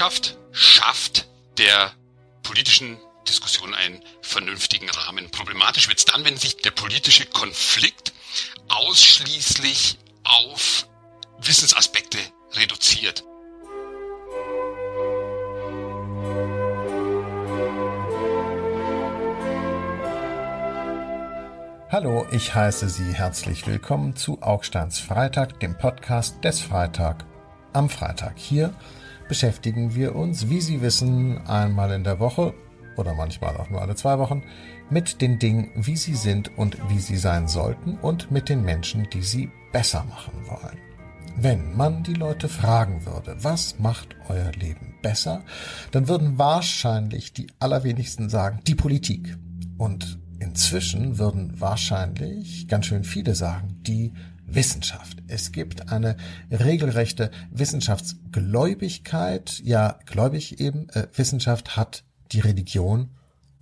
Wissenschaft schafft der politischen Diskussion einen vernünftigen Rahmen. Problematisch wird es dann, wenn sich der politische Konflikt ausschließlich auf Wissensaspekte reduziert. Hallo, ich heiße Sie herzlich willkommen zu Augsteins Freitag, dem Podcast des Freitag am Freitag. Hier beschäftigen wir uns, wie Sie wissen, einmal in der Woche oder manchmal auch nur alle zwei Wochen mit den Dingen, wie sie sind und wie sie sein sollten und mit den Menschen, die sie besser machen wollen. Wenn man die Leute fragen würde, was macht euer Leben besser, dann würden wahrscheinlich die allerwenigsten sagen, die Politik. Und Inzwischen würden wahrscheinlich ganz schön viele sagen, die Wissenschaft. Es gibt eine regelrechte Wissenschaftsgläubigkeit. Ja, gläubig eben. Äh, Wissenschaft hat die Religion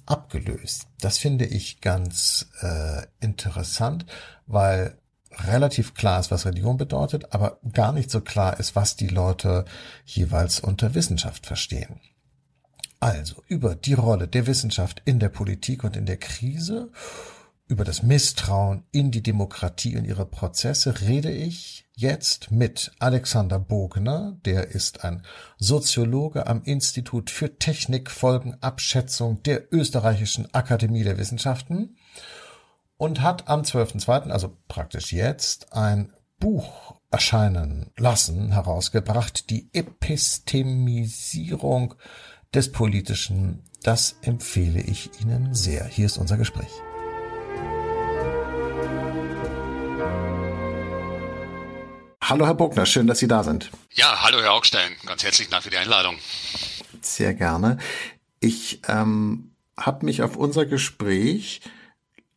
abgelöst. Das finde ich ganz äh, interessant, weil relativ klar ist, was Religion bedeutet, aber gar nicht so klar ist, was die Leute jeweils unter Wissenschaft verstehen. Also über die Rolle der Wissenschaft in der Politik und in der Krise, über das Misstrauen in die Demokratie und ihre Prozesse rede ich jetzt mit Alexander Bogner, der ist ein Soziologe am Institut für Technikfolgenabschätzung der Österreichischen Akademie der Wissenschaften und hat am 12.2., also praktisch jetzt, ein Buch erscheinen lassen, herausgebracht, die Epistemisierung des Politischen, das empfehle ich Ihnen sehr. Hier ist unser Gespräch. Hallo Herr Buckner, schön, dass Sie da sind. Ja, hallo Herr Augstein, ganz herzlichen Dank für die Einladung. Sehr gerne. Ich ähm, habe mich auf unser Gespräch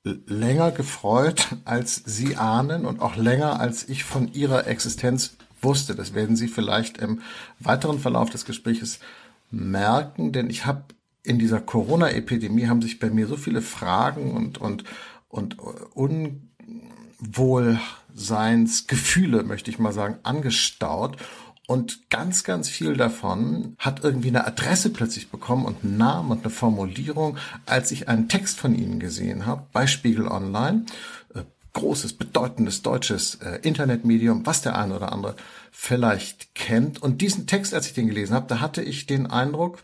länger gefreut, als Sie ahnen und auch länger, als ich von Ihrer Existenz wusste. Das werden Sie vielleicht im weiteren Verlauf des Gespräches merken, denn ich habe in dieser Corona-Epidemie haben sich bei mir so viele Fragen und und und Unwohlseinsgefühle, möchte ich mal sagen, angestaut. Und ganz, ganz viel davon hat irgendwie eine Adresse plötzlich bekommen und einen Namen und eine Formulierung, als ich einen Text von Ihnen gesehen habe bei Spiegel Online. Äh, großes, bedeutendes deutsches äh, Internetmedium, was der eine oder andere vielleicht kennt. Und diesen Text, als ich den gelesen habe, da hatte ich den Eindruck,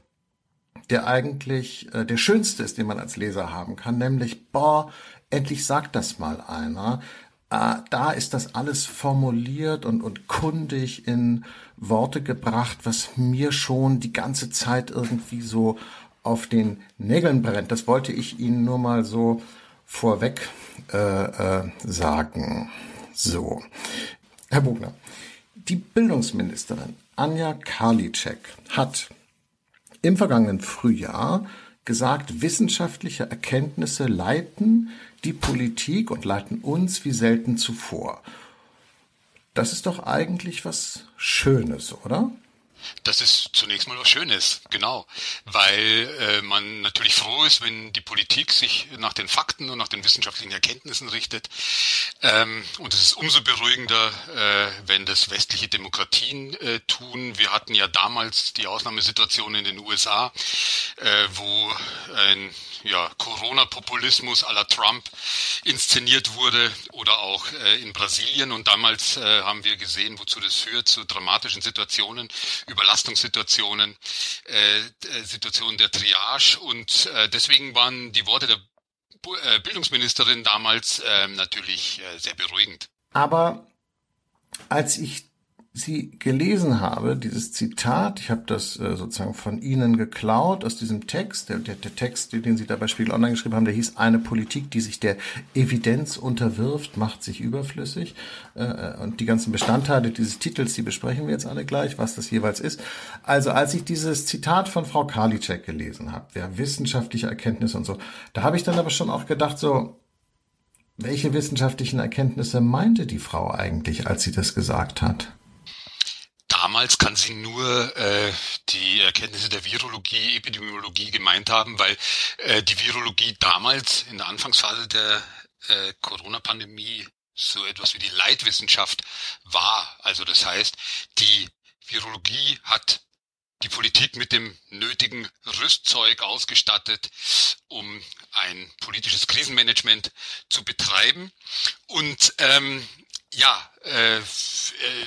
der eigentlich äh, der schönste ist, den man als Leser haben kann, nämlich, boah, endlich sagt das mal einer. Äh, da ist das alles formuliert und, und kundig in Worte gebracht, was mir schon die ganze Zeit irgendwie so auf den Nägeln brennt. Das wollte ich Ihnen nur mal so vorweg äh, äh, sagen. So, Herr Bugner, die Bildungsministerin Anja Karliczek hat im vergangenen Frühjahr gesagt, wissenschaftliche Erkenntnisse leiten die Politik und leiten uns wie selten zuvor. Das ist doch eigentlich was Schönes, oder? Das ist zunächst mal was Schönes, genau, weil äh, man natürlich froh ist, wenn die Politik sich nach den Fakten und nach den wissenschaftlichen Erkenntnissen richtet. Ähm, und es ist umso beruhigender, äh, wenn das westliche Demokratien äh, tun. Wir hatten ja damals die Ausnahmesituation in den USA, äh, wo ein ja, Corona-Populismus à la Trump inszeniert wurde oder auch äh, in Brasilien. Und damals äh, haben wir gesehen, wozu das führt, zu dramatischen Situationen, Überlastungssituationen, äh, Situationen der Triage. Und äh, deswegen waren die Worte der äh, Bildungsministerin damals äh, natürlich äh, sehr beruhigend. Aber als ich sie gelesen habe, dieses Zitat, ich habe das äh, sozusagen von Ihnen geklaut aus diesem Text, der, der, der Text, den Sie da bei Spiegel Online geschrieben haben, der hieß eine Politik, die sich der Evidenz unterwirft, macht sich überflüssig. Äh, äh, und die ganzen Bestandteile dieses Titels, die besprechen wir jetzt alle gleich, was das jeweils ist. Also als ich dieses Zitat von Frau Karliczek gelesen habe, ja, wissenschaftliche Erkenntnisse und so, da habe ich dann aber schon auch gedacht, so, welche wissenschaftlichen Erkenntnisse meinte die Frau eigentlich, als sie das gesagt hat? Damals kann sie nur äh, die Erkenntnisse der Virologie, Epidemiologie gemeint haben, weil äh, die Virologie damals in der Anfangsphase der äh, Corona-Pandemie so etwas wie die Leitwissenschaft war. Also das heißt, die Virologie hat die Politik mit dem nötigen Rüstzeug ausgestattet, um ein politisches Krisenmanagement zu betreiben. Und ähm, ja, äh, äh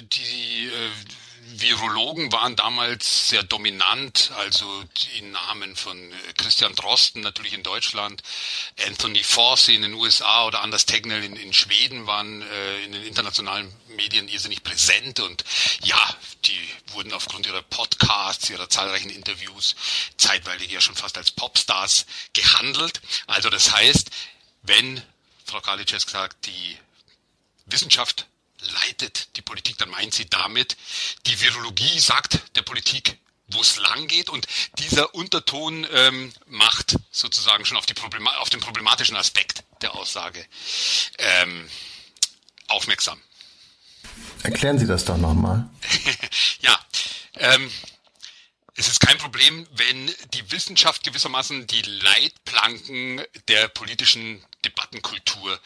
die äh, Virologen waren damals sehr dominant, also die Namen von äh, Christian Drosten natürlich in Deutschland, Anthony Fauci in den USA oder Anders Tegnell in, in Schweden waren äh, in den internationalen Medien irrsinnig präsent und ja, die wurden aufgrund ihrer Podcasts, ihrer zahlreichen Interviews zeitweilig ja schon fast als Popstars gehandelt. Also das heißt, wenn Frau Kalitschek sagt, die Wissenschaft leitet die Politik, dann meint sie damit, die Virologie sagt der Politik, wo es lang geht und dieser Unterton ähm, macht sozusagen schon auf, die Problema auf den problematischen Aspekt der Aussage ähm, aufmerksam. Erklären Sie das doch nochmal. ja, ähm, es ist kein Problem, wenn die Wissenschaft gewissermaßen die Leitplanken der politischen Debattenkultur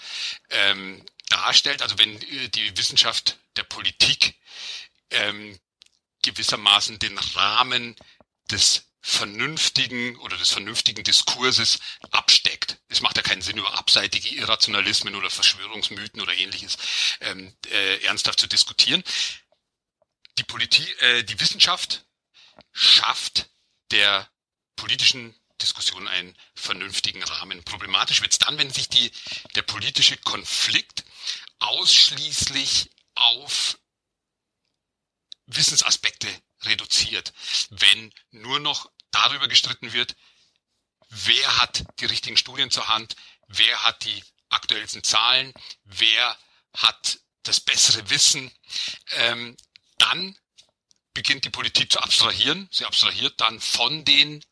ähm, darstellt, also wenn äh, die Wissenschaft der Politik ähm, gewissermaßen den Rahmen des vernünftigen oder des vernünftigen Diskurses absteckt. Es macht ja keinen Sinn, über abseitige Irrationalismen oder Verschwörungsmythen oder ähnliches ähm, äh, ernsthaft zu diskutieren. Die Politik, äh, die Wissenschaft schafft der politischen Diskussion einen vernünftigen Rahmen. Problematisch wird es dann, wenn sich die, der politische Konflikt ausschließlich auf Wissensaspekte reduziert, wenn nur noch darüber gestritten wird, wer hat die richtigen Studien zur Hand, wer hat die aktuellsten Zahlen, wer hat das bessere Wissen, ähm, dann beginnt die Politik zu abstrahieren. Sie abstrahiert dann von den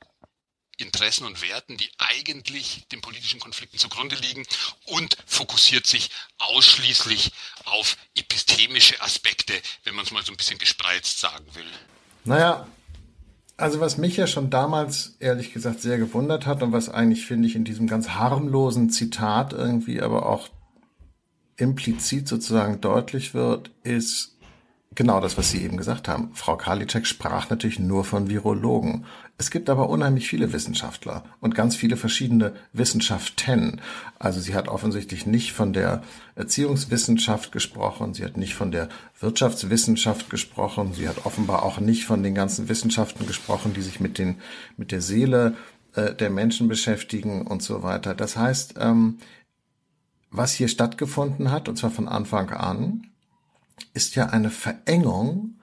Interessen und Werten, die eigentlich den politischen Konflikten zugrunde liegen und fokussiert sich ausschließlich auf epistemische Aspekte, wenn man es mal so ein bisschen gespreizt sagen will. Naja, also was mich ja schon damals ehrlich gesagt sehr gewundert hat und was eigentlich finde ich in diesem ganz harmlosen Zitat irgendwie aber auch implizit sozusagen deutlich wird, ist, Genau das, was Sie eben gesagt haben. Frau Karliczek sprach natürlich nur von Virologen. Es gibt aber unheimlich viele Wissenschaftler und ganz viele verschiedene Wissenschaften. Also sie hat offensichtlich nicht von der Erziehungswissenschaft gesprochen, sie hat nicht von der Wirtschaftswissenschaft gesprochen, sie hat offenbar auch nicht von den ganzen Wissenschaften gesprochen, die sich mit den mit der Seele äh, der Menschen beschäftigen und so weiter. Das heißt, ähm, was hier stattgefunden hat, und zwar von Anfang an, ist ja eine Verengung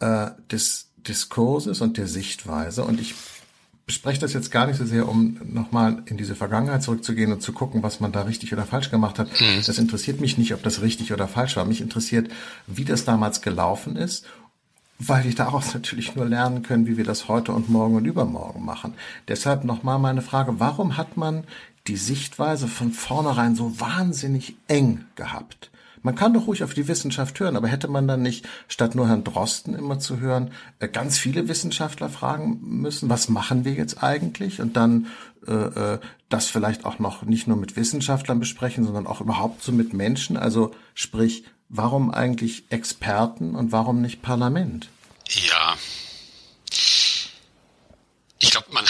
äh, des Diskurses und der Sichtweise. Und ich bespreche das jetzt gar nicht so sehr, um nochmal in diese Vergangenheit zurückzugehen und zu gucken, was man da richtig oder falsch gemacht hat. Mhm. Das interessiert mich nicht, ob das richtig oder falsch war. Mich interessiert, wie das damals gelaufen ist, weil wir daraus natürlich nur lernen können, wie wir das heute und morgen und übermorgen machen. Deshalb nochmal meine Frage, warum hat man die Sichtweise von vornherein so wahnsinnig eng gehabt? Man kann doch ruhig auf die Wissenschaft hören, aber hätte man dann nicht, statt nur Herrn Drosten immer zu hören, äh, ganz viele Wissenschaftler fragen müssen, was machen wir jetzt eigentlich? Und dann äh, äh, das vielleicht auch noch nicht nur mit Wissenschaftlern besprechen, sondern auch überhaupt so mit Menschen. Also sprich, warum eigentlich Experten und warum nicht Parlament? Ja. Ich glaube, man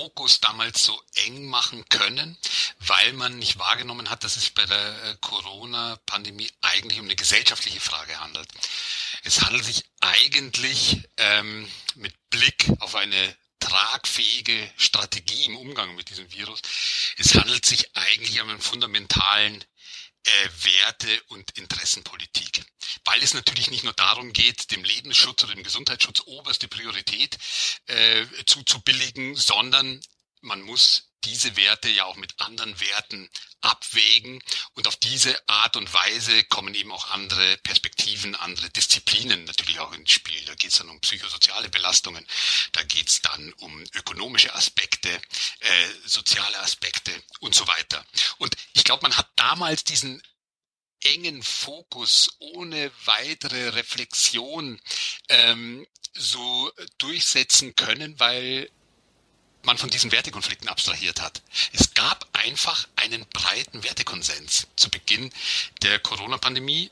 Fokus damals so eng machen können, weil man nicht wahrgenommen hat, dass es bei der äh, Corona-Pandemie eigentlich um eine gesellschaftliche Frage handelt. Es handelt sich eigentlich ähm, mit Blick auf eine tragfähige Strategie im Umgang mit diesem Virus. Es handelt sich eigentlich um einen fundamentalen Werte- und Interessenpolitik. Weil es natürlich nicht nur darum geht, dem Lebensschutz oder dem Gesundheitsschutz oberste Priorität äh, zuzubilligen, sondern man muss diese Werte ja auch mit anderen Werten abwägen und auf diese Art und Weise kommen eben auch andere Perspektiven, andere Disziplinen natürlich auch ins Spiel. Da geht es dann um psychosoziale Belastungen, da geht es dann um ökonomische Aspekte, äh, soziale Aspekte und so weiter. Und ich glaube, man hat damals diesen engen Fokus ohne weitere Reflexion ähm, so durchsetzen können, weil man von diesen Wertekonflikten abstrahiert hat. Es gab einfach einen breiten Wertekonsens zu Beginn der Corona-Pandemie,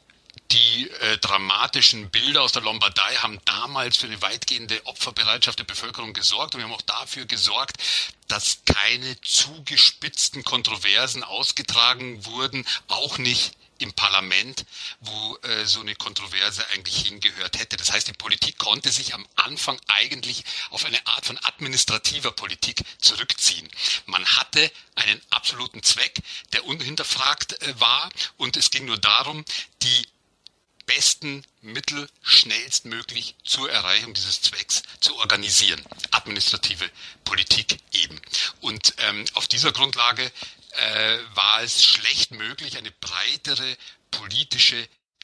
die äh, dramatischen Bilder aus der Lombardei haben damals für eine weitgehende Opferbereitschaft der Bevölkerung gesorgt und wir haben auch dafür gesorgt, dass keine zugespitzten Kontroversen ausgetragen wurden, auch nicht im Parlament, wo äh, so eine Kontroverse eigentlich hingehört hätte. Das heißt, die Politik konnte sich am Anfang eigentlich auf eine Art von administrativer Politik zurückziehen. Man hatte einen absoluten Zweck, der unhinterfragt äh, war und es ging nur darum, die besten Mittel schnellstmöglich zur Erreichung dieses Zwecks zu organisieren. Administrative Politik eben. Und ähm, auf dieser Grundlage äh, war es schlecht möglich, eine breitere politische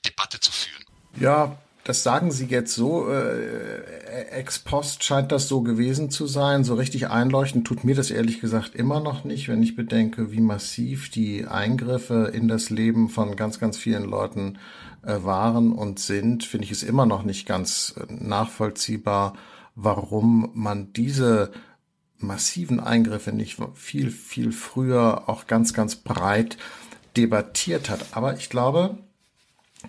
Debatte zu führen. Ja, das sagen Sie jetzt so, äh, ex post scheint das so gewesen zu sein. So richtig einleuchten tut mir das ehrlich gesagt immer noch nicht, wenn ich bedenke, wie massiv die Eingriffe in das Leben von ganz, ganz vielen Leuten äh, waren und sind, finde ich es immer noch nicht ganz äh, nachvollziehbar, warum man diese massiven Eingriffe nicht viel, viel früher auch ganz, ganz breit debattiert hat. Aber ich glaube,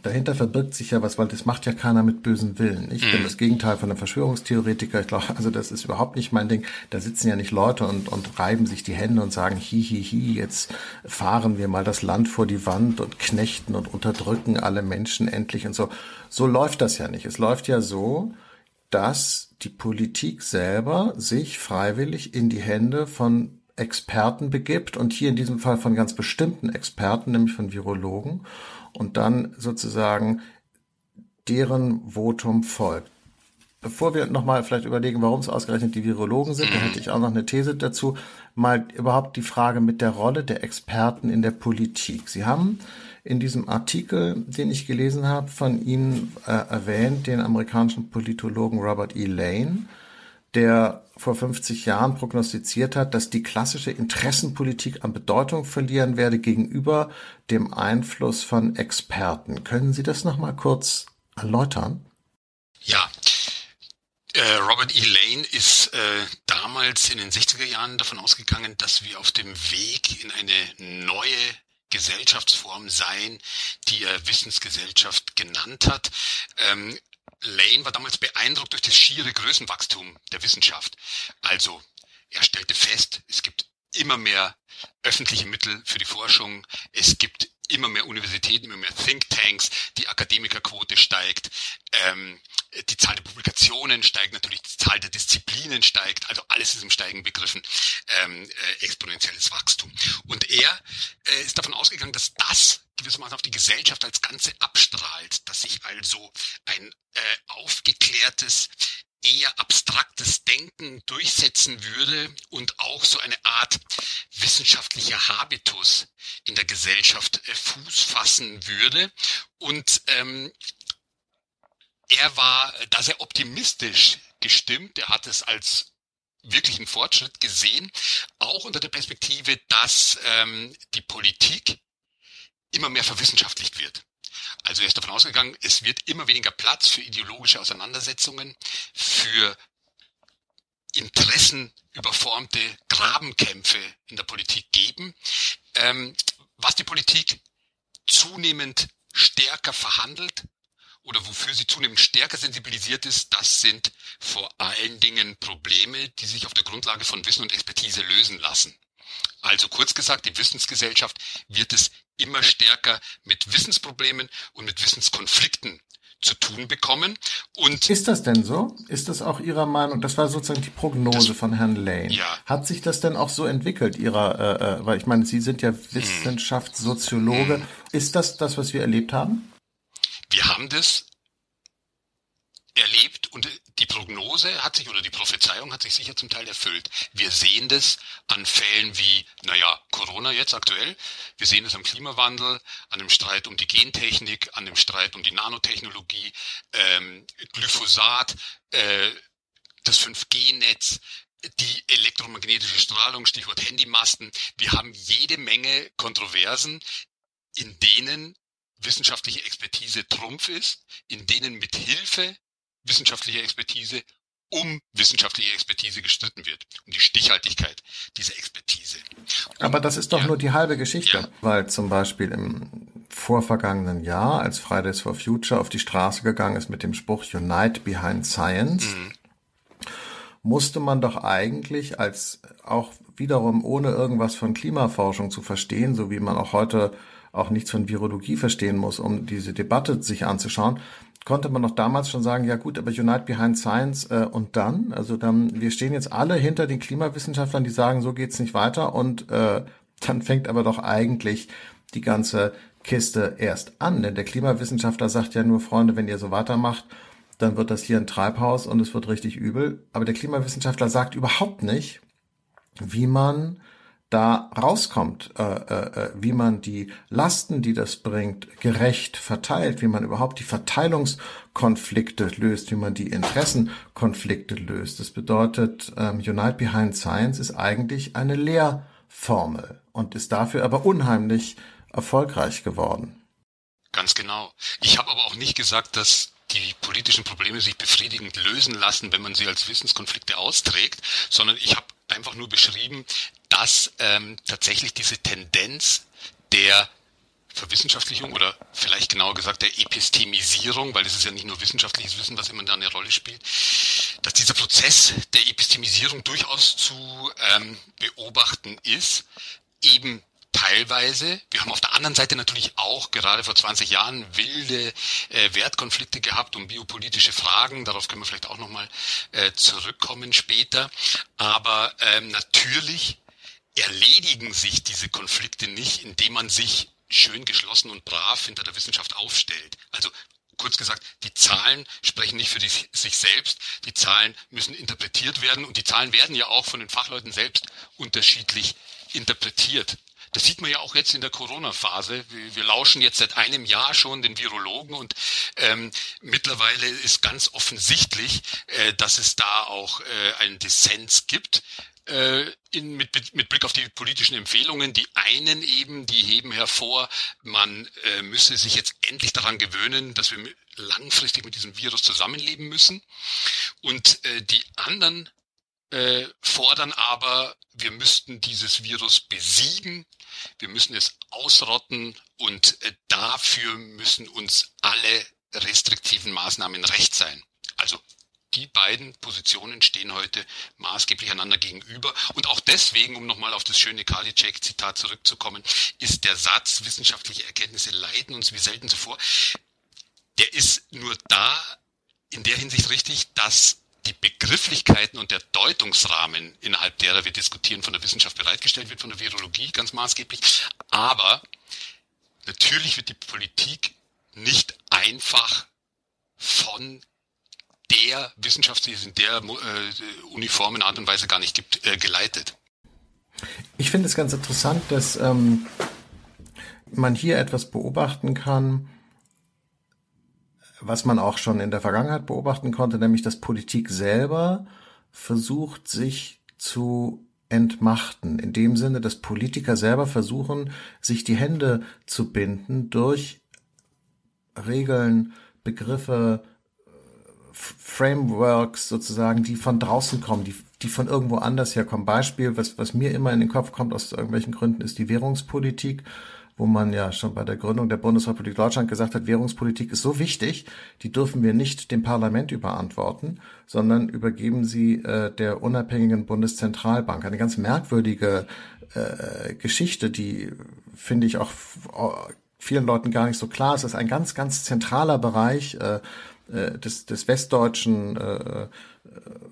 dahinter verbirgt sich ja was, weil das macht ja keiner mit bösen Willen. Ich bin mhm. das Gegenteil von einem Verschwörungstheoretiker. Ich glaube, also das ist überhaupt nicht mein Ding. Da sitzen ja nicht Leute und, und reiben sich die Hände und sagen, hi, hi, hi, jetzt fahren wir mal das Land vor die Wand und knechten und unterdrücken alle Menschen endlich und so. So läuft das ja nicht. Es läuft ja so, dass die Politik selber sich freiwillig in die Hände von Experten begibt und hier in diesem Fall von ganz bestimmten Experten, nämlich von Virologen und dann sozusagen deren Votum folgt. Bevor wir nochmal vielleicht überlegen, warum es ausgerechnet die Virologen sind, da hätte ich auch noch eine These dazu, mal überhaupt die Frage mit der Rolle der Experten in der Politik. Sie haben in diesem Artikel, den ich gelesen habe, von Ihnen äh, erwähnt, den amerikanischen Politologen Robert E. Lane, der vor 50 Jahren prognostiziert hat, dass die klassische Interessenpolitik an Bedeutung verlieren werde gegenüber dem Einfluss von Experten. Können Sie das noch mal kurz erläutern? Ja. Äh, Robert E. Lane ist äh, damals in den 60er Jahren davon ausgegangen, dass wir auf dem Weg in eine neue Gesellschaftsform seien, die er Wissensgesellschaft genannt hat. Ähm, Lane war damals beeindruckt durch das schiere Größenwachstum der Wissenschaft. Also, er stellte fest, es gibt immer mehr öffentliche Mittel für die Forschung. Es gibt immer mehr Universitäten, immer mehr Thinktanks, die Akademikerquote steigt, ähm, die Zahl der Publikationen steigt natürlich, die Zahl der Disziplinen steigt, also alles ist im Steigen begriffen, ähm, äh, exponentielles Wachstum. Und er äh, ist davon ausgegangen, dass das gewissermaßen auf die Gesellschaft als Ganze abstrahlt, dass sich also ein äh, aufgeklärtes, eher abstraktes Denken durchsetzen würde und auch so eine Art wissenschaftlicher Habitus in der Gesellschaft äh, Fuß fassen würde. Und ähm, er war da sehr optimistisch gestimmt. Er hat es als wirklichen Fortschritt gesehen, auch unter der Perspektive, dass ähm, die Politik immer mehr verwissenschaftlicht wird. Also er ist davon ausgegangen, es wird immer weniger Platz für ideologische Auseinandersetzungen, für interessenüberformte Grabenkämpfe in der Politik geben, ähm, was die Politik zunehmend stärker verhandelt oder wofür sie zunehmend stärker sensibilisiert ist, das sind vor allen Dingen Probleme, die sich auf der Grundlage von Wissen und Expertise lösen lassen. Also kurz gesagt, die Wissensgesellschaft wird es immer stärker mit Wissensproblemen und mit Wissenskonflikten zu tun bekommen. Und ist das denn so? Ist das auch Ihrer Meinung? Das war sozusagen die Prognose das, von Herrn Lane. Ja. Hat sich das denn auch so entwickelt, Ihrer? Äh, äh weil ich meine, Sie sind ja hm. Wissenschaftssoziologe. Hm. Ist das das, was wir erlebt haben? Wir haben das erlebt und die Prognose hat sich oder die Prophezeiung hat sich sicher zum Teil erfüllt. Wir sehen das an Fällen wie, naja, Corona jetzt aktuell. Wir sehen es am Klimawandel, an dem Streit um die Gentechnik, an dem Streit um die Nanotechnologie, ähm, Glyphosat, äh, das 5G-Netz, die elektromagnetische Strahlung, Stichwort Handymasten. Wir haben jede Menge Kontroversen, in denen wissenschaftliche Expertise Trumpf ist, in denen mit Hilfe wissenschaftlicher Expertise um wissenschaftliche Expertise gestritten wird, um die Stichhaltigkeit dieser Expertise. Und, Aber das ist doch ja, nur die halbe Geschichte, ja. weil zum Beispiel im vorvergangenen Jahr, als Fridays for Future auf die Straße gegangen ist mit dem Spruch Unite Behind Science, mhm. musste man doch eigentlich als auch wiederum ohne irgendwas von Klimaforschung zu verstehen, so wie man auch heute auch nichts von Virologie verstehen muss, um diese Debatte sich anzuschauen, konnte man noch damals schon sagen, ja gut, aber Unite Behind Science äh, und dann, also dann, wir stehen jetzt alle hinter den Klimawissenschaftlern, die sagen, so geht's nicht weiter und äh, dann fängt aber doch eigentlich die ganze Kiste erst an, denn der Klimawissenschaftler sagt ja nur, Freunde, wenn ihr so weitermacht, dann wird das hier ein Treibhaus und es wird richtig übel. Aber der Klimawissenschaftler sagt überhaupt nicht, wie man da rauskommt, äh, äh, äh, wie man die Lasten, die das bringt, gerecht verteilt, wie man überhaupt die Verteilungskonflikte löst, wie man die Interessenkonflikte löst. Das bedeutet, ähm, Unite Behind Science ist eigentlich eine Lehrformel und ist dafür aber unheimlich erfolgreich geworden. Ganz genau. Ich habe aber auch nicht gesagt, dass die politischen Probleme sich befriedigend lösen lassen, wenn man sie als Wissenskonflikte austrägt, sondern ich habe einfach nur beschrieben, dass ähm, tatsächlich diese Tendenz der Verwissenschaftlichung oder vielleicht genauer gesagt der Epistemisierung, weil es ist ja nicht nur wissenschaftliches Wissen, was immer da eine Rolle spielt, dass dieser Prozess der Epistemisierung durchaus zu ähm, beobachten ist, eben teilweise. Wir haben auf der anderen Seite natürlich auch gerade vor 20 Jahren wilde äh, Wertkonflikte gehabt um biopolitische Fragen. Darauf können wir vielleicht auch nochmal äh, zurückkommen später. Aber ähm, natürlich erledigen sich diese Konflikte nicht, indem man sich schön geschlossen und brav hinter der Wissenschaft aufstellt. Also kurz gesagt, die Zahlen sprechen nicht für die, sich selbst. Die Zahlen müssen interpretiert werden und die Zahlen werden ja auch von den Fachleuten selbst unterschiedlich interpretiert. Das sieht man ja auch jetzt in der Corona-Phase. Wir, wir, lauschen jetzt seit einem Jahr schon den Virologen und ähm, mittlerweile ist ganz offensichtlich, äh, dass es da auch äh, einen Dissens gibt. Äh, in, mit, mit Blick auf die politischen Empfehlungen. Die einen eben, die heben hervor, man äh, müsse sich jetzt endlich daran gewöhnen, dass wir langfristig mit diesem Virus zusammenleben müssen. Und äh, die anderen äh, fordern aber, wir müssten dieses Virus besiegen, wir müssen es ausrotten und äh, dafür müssen uns alle restriktiven Maßnahmen recht sein. Also die beiden Positionen stehen heute maßgeblich einander gegenüber. Und auch deswegen, um nochmal auf das schöne Karliczek-Zitat zurückzukommen, ist der Satz, wissenschaftliche Erkenntnisse leiten uns wie selten zuvor, der ist nur da in der Hinsicht richtig, dass die Begrifflichkeiten und der Deutungsrahmen, innerhalb derer wir diskutieren, von der Wissenschaft bereitgestellt wird, von der Virologie ganz maßgeblich. Aber natürlich wird die Politik nicht einfach von der Wissenschaft, die es in der äh, uniformen Art und Weise gar nicht gibt, äh, geleitet. Ich finde es ganz interessant, dass ähm, man hier etwas beobachten kann, was man auch schon in der Vergangenheit beobachten konnte, nämlich dass Politik selber versucht, sich zu entmachten. In dem Sinne, dass Politiker selber versuchen, sich die Hände zu binden durch Regeln, Begriffe, Frameworks sozusagen, die von draußen kommen, die, die von irgendwo anders herkommen. Beispiel, was, was mir immer in den Kopf kommt aus irgendwelchen Gründen, ist die Währungspolitik wo man ja schon bei der Gründung der Bundesrepublik Deutschland gesagt hat, Währungspolitik ist so wichtig, die dürfen wir nicht dem Parlament überantworten, sondern übergeben sie äh, der unabhängigen Bundeszentralbank. Eine ganz merkwürdige äh, Geschichte, die finde ich auch vielen Leuten gar nicht so klar. Es ist ein ganz, ganz zentraler Bereich äh, äh des, des westdeutschen äh,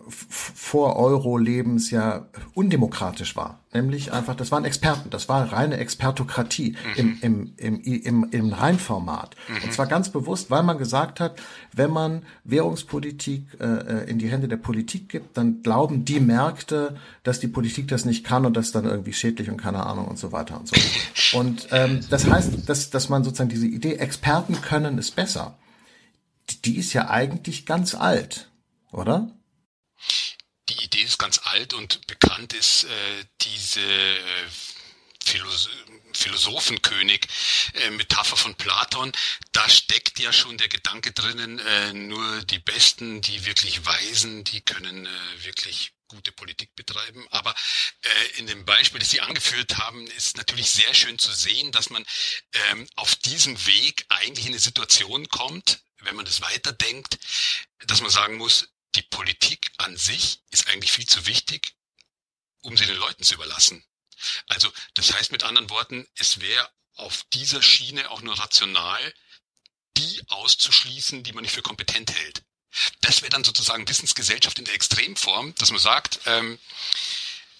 vor Euro-Lebens ja undemokratisch war. Nämlich einfach, das waren Experten, das war reine Expertokratie mhm. im, im, im, im, im Reinformat. Mhm. Und zwar ganz bewusst, weil man gesagt hat, wenn man Währungspolitik äh, in die Hände der Politik gibt, dann glauben die Märkte, dass die Politik das nicht kann und das dann irgendwie schädlich und keine Ahnung und so weiter und so. Und ähm, das heißt, dass, dass man sozusagen diese Idee, Experten können es besser, die ist ja eigentlich ganz alt, oder? Die Idee ist ganz alt und bekannt ist äh, diese äh, Philos Philosophenkönig äh, Metapher von Platon. Da steckt ja schon der Gedanke drinnen, äh, nur die Besten, die wirklich Weisen, die können äh, wirklich gute Politik betreiben. Aber äh, in dem Beispiel, das Sie angeführt haben, ist natürlich sehr schön zu sehen, dass man ähm, auf diesem Weg eigentlich in eine Situation kommt, wenn man das weiterdenkt, dass man sagen muss, die Politik an sich ist eigentlich viel zu wichtig, um sie den Leuten zu überlassen. Also das heißt mit anderen Worten, es wäre auf dieser Schiene auch nur rational, die auszuschließen, die man nicht für kompetent hält. Das wäre dann sozusagen Wissensgesellschaft in der Extremform, dass man sagt, ähm,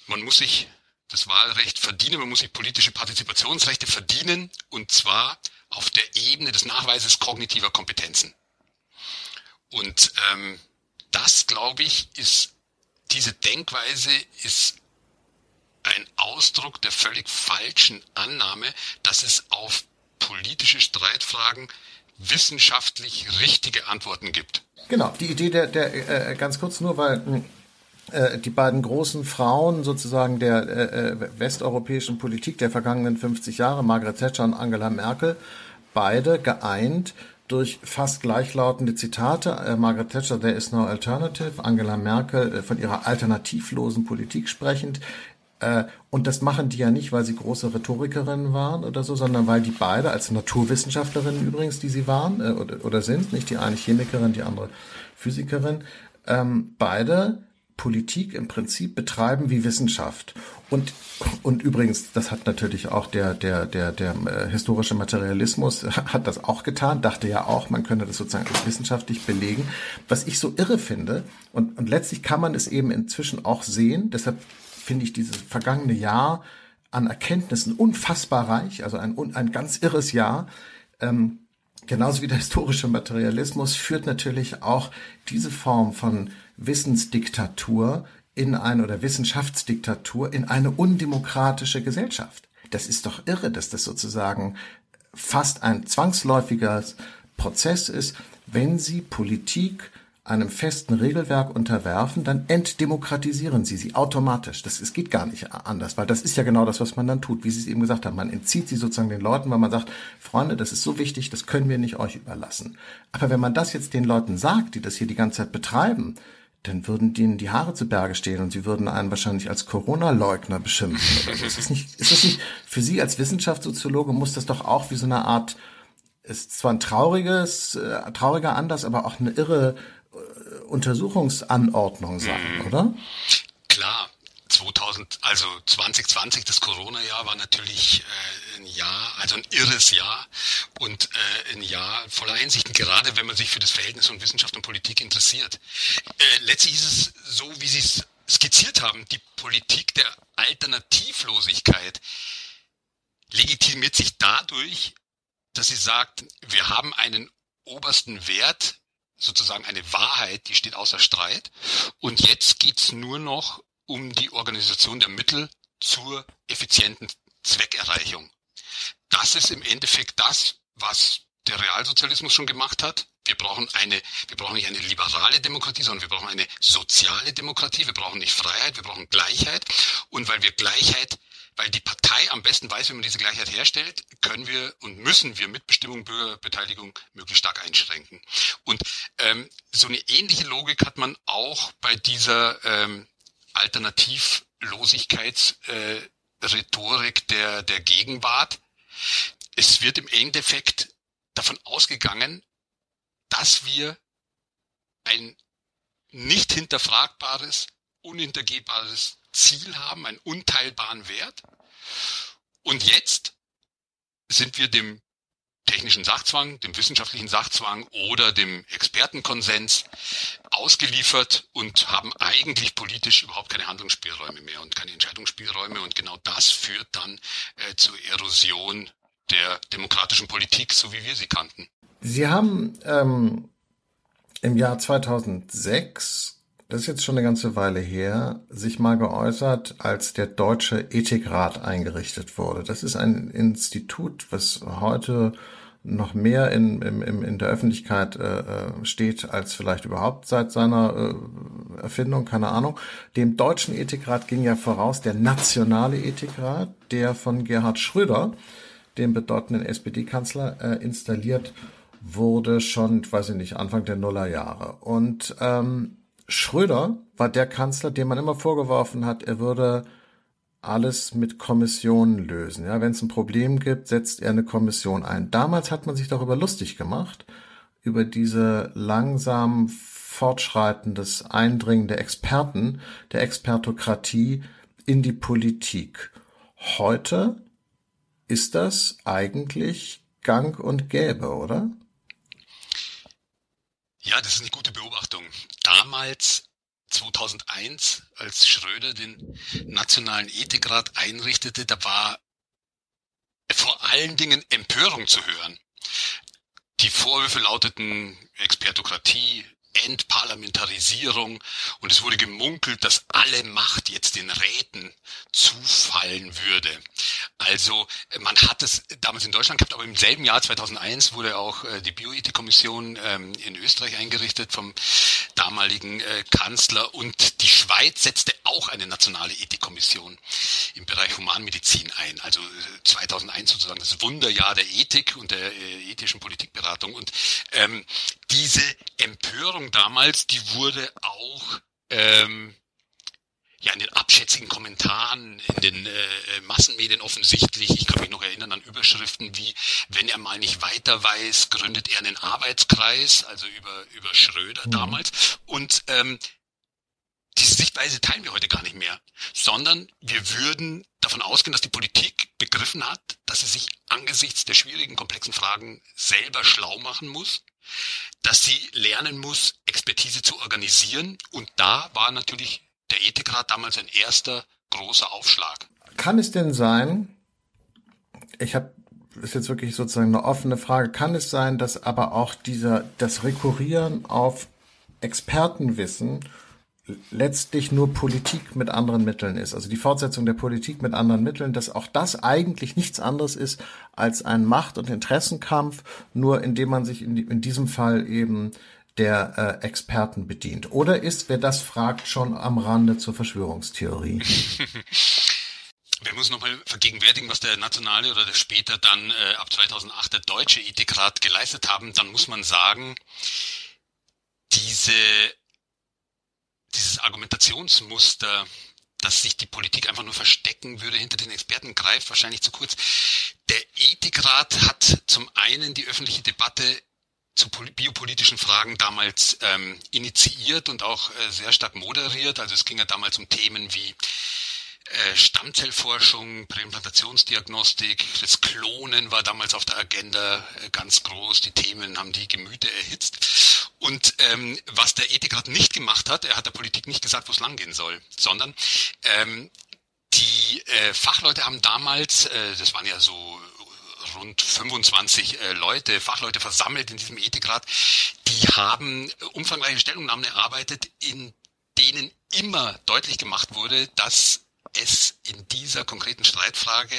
man muss sich das Wahlrecht verdienen, man muss sich politische Partizipationsrechte verdienen und zwar auf der Ebene des Nachweises kognitiver Kompetenzen. Und ähm, das, glaube ich, ist, diese Denkweise ist ein Ausdruck der völlig falschen Annahme, dass es auf politische Streitfragen wissenschaftlich richtige Antworten gibt. Genau, die Idee der, der äh, ganz kurz nur, weil äh, die beiden großen Frauen sozusagen der äh, äh westeuropäischen Politik der vergangenen 50 Jahre, Margaret Thatcher und Angela Merkel, beide geeint durch fast gleichlautende Zitate. Äh, Margaret Thatcher, there is no alternative. Angela Merkel äh, von ihrer alternativlosen Politik sprechend. Äh, und das machen die ja nicht, weil sie große Rhetorikerinnen waren oder so, sondern weil die beide als Naturwissenschaftlerinnen übrigens, die sie waren äh, oder, sind, nicht die eine Chemikerin, die andere Physikerin, ähm, beide Politik im Prinzip betreiben wie Wissenschaft. Und, und übrigens, das hat natürlich auch der, der, der, der äh, historische Materialismus hat das auch getan, dachte ja auch, man könne das sozusagen als wissenschaftlich belegen. Was ich so irre finde, und, und letztlich kann man es eben inzwischen auch sehen, deshalb finde ich dieses vergangene Jahr an Erkenntnissen unfassbar reich, also ein, ein ganz irres Jahr. Ähm, genauso wie der historische Materialismus führt natürlich auch diese Form von Wissensdiktatur in eine oder Wissenschaftsdiktatur in eine undemokratische Gesellschaft. Das ist doch irre, dass das sozusagen fast ein zwangsläufiger Prozess ist, wenn Sie Politik einem festen Regelwerk unterwerfen, dann entdemokratisieren sie sie automatisch. Das, es geht gar nicht anders, weil das ist ja genau das, was man dann tut, wie Sie es eben gesagt haben. Man entzieht sie sozusagen den Leuten, weil man sagt, Freunde, das ist so wichtig, das können wir nicht euch überlassen. Aber wenn man das jetzt den Leuten sagt, die das hier die ganze Zeit betreiben, dann würden denen die Haare zu Berge stehen und sie würden einen wahrscheinlich als Corona-Leugner beschimpfen. Oder so. Ist, das nicht, ist das nicht, für Sie als Wissenschaftssoziologe muss das doch auch wie so eine Art, ist zwar ein trauriges, äh, trauriger Anlass, aber auch eine irre Untersuchungsanordnung sein, mhm. oder? Klar. 2000, also 2020, das Corona-Jahr war natürlich äh, ein Jahr, also ein irres Jahr und äh, ein Jahr voller Einsichten, gerade wenn man sich für das Verhältnis von Wissenschaft und Politik interessiert. Äh, letztlich ist es so, wie Sie es skizziert haben, die Politik der Alternativlosigkeit legitimiert sich dadurch, dass sie sagt, wir haben einen obersten Wert, sozusagen eine Wahrheit, die steht außer Streit. Und jetzt geht's nur noch um die Organisation der Mittel zur effizienten Zweckerreichung. Das ist im Endeffekt das, was der Realsozialismus schon gemacht hat. Wir brauchen eine, wir brauchen nicht eine liberale Demokratie, sondern wir brauchen eine soziale Demokratie. Wir brauchen nicht Freiheit, wir brauchen Gleichheit. Und weil wir Gleichheit weil die Partei am besten weiß, wie man diese Gleichheit herstellt, können wir und müssen wir Mitbestimmung, Bürgerbeteiligung möglichst stark einschränken. Und ähm, so eine ähnliche Logik hat man auch bei dieser ähm, Alternativlosigkeitsrhetorik äh, der, der Gegenwart. Es wird im Endeffekt davon ausgegangen, dass wir ein nicht hinterfragbares, unhintergehbares Ziel haben, einen unteilbaren Wert. Und jetzt sind wir dem technischen Sachzwang, dem wissenschaftlichen Sachzwang oder dem Expertenkonsens ausgeliefert und haben eigentlich politisch überhaupt keine Handlungsspielräume mehr und keine Entscheidungsspielräume. Und genau das führt dann äh, zur Erosion der demokratischen Politik, so wie wir sie kannten. Sie haben ähm, im Jahr 2006 das ist jetzt schon eine ganze Weile her, sich mal geäußert, als der Deutsche Ethikrat eingerichtet wurde. Das ist ein Institut, was heute noch mehr in, in, in der Öffentlichkeit äh, äh, steht als vielleicht überhaupt seit seiner äh, Erfindung, keine Ahnung. Dem deutschen Ethikrat ging ja voraus der nationale Ethikrat, der von Gerhard Schröder, dem bedeutenden SPD-Kanzler, äh, installiert wurde, schon, weiß ich nicht, Anfang der Nullerjahre. Und ähm, Schröder war der Kanzler, dem man immer vorgeworfen hat, er würde alles mit Kommissionen lösen. Ja, wenn es ein Problem gibt, setzt er eine Kommission ein. Damals hat man sich darüber lustig gemacht, über diese langsam fortschreitendes Eindringen der Experten, der Expertokratie in die Politik. Heute ist das eigentlich gang und gäbe, oder? Ja, das ist eine gute Beobachtung. Damals 2001, als Schröder den Nationalen Ethikrat einrichtete, da war vor allen Dingen Empörung zu hören. Die Vorwürfe lauteten Expertokratie, Entparlamentarisierung und es wurde gemunkelt, dass alle Macht jetzt den Räten zufallen würde. Also man hat es damals in Deutschland gehabt, aber im selben Jahr 2001 wurde auch äh, die Bioethikkommission ähm, in Österreich eingerichtet vom damaligen äh, Kanzler und die Schweiz setzte auch eine nationale Ethikkommission im Bereich Humanmedizin ein. Also 2001 äh, sozusagen das Wunderjahr der Ethik und der ethischen Politikberatung und ähm, diese Empörung damals, die wurde auch ähm, ja in den abschätzigen Kommentaren in den äh, Massenmedien offensichtlich. Ich kann mich noch erinnern an Überschriften wie, wenn er mal nicht weiter weiß, gründet er einen Arbeitskreis, also über, über Schröder mhm. damals. Und ähm, diese Sichtweise teilen wir heute gar nicht mehr, sondern wir würden davon ausgehen, dass die Politik begriffen hat, dass sie sich angesichts der schwierigen, komplexen Fragen selber schlau machen muss, dass sie lernen muss, Expertise zu organisieren. Und da war natürlich der Ethikrat damals ein erster großer Aufschlag. Kann es denn sein, ich habe ist jetzt wirklich sozusagen eine offene Frage, kann es sein, dass aber auch dieser das Rekurrieren auf Expertenwissen letztlich nur Politik mit anderen Mitteln ist. Also die Fortsetzung der Politik mit anderen Mitteln, dass auch das eigentlich nichts anderes ist als ein Macht- und Interessenkampf, nur indem man sich in, in diesem Fall eben der äh, Experten bedient. Oder ist, wer das fragt, schon am Rande zur Verschwörungstheorie? Wir müssen nochmal vergegenwärtigen, was der nationale oder der später dann äh, ab 2008 der deutsche Ethikrat geleistet haben. Dann muss man sagen, diese dieses Argumentationsmuster, dass sich die Politik einfach nur verstecken würde hinter den Experten, greift wahrscheinlich zu kurz. Der Ethikrat hat zum einen die öffentliche Debatte zu biopolitischen Fragen damals ähm, initiiert und auch äh, sehr stark moderiert. Also es ging ja damals um Themen wie äh, Stammzellforschung, Präimplantationsdiagnostik, das Klonen war damals auf der Agenda äh, ganz groß. Die Themen haben die Gemüter erhitzt. Und ähm, was der Ethikrat nicht gemacht hat, er hat der Politik nicht gesagt, wo es langgehen soll, sondern ähm, die äh, Fachleute haben damals, äh, das waren ja so rund 25 äh, Leute, Fachleute versammelt in diesem Ethikrat, die haben umfangreiche Stellungnahmen erarbeitet, in denen immer deutlich gemacht wurde, dass es in dieser konkreten Streitfrage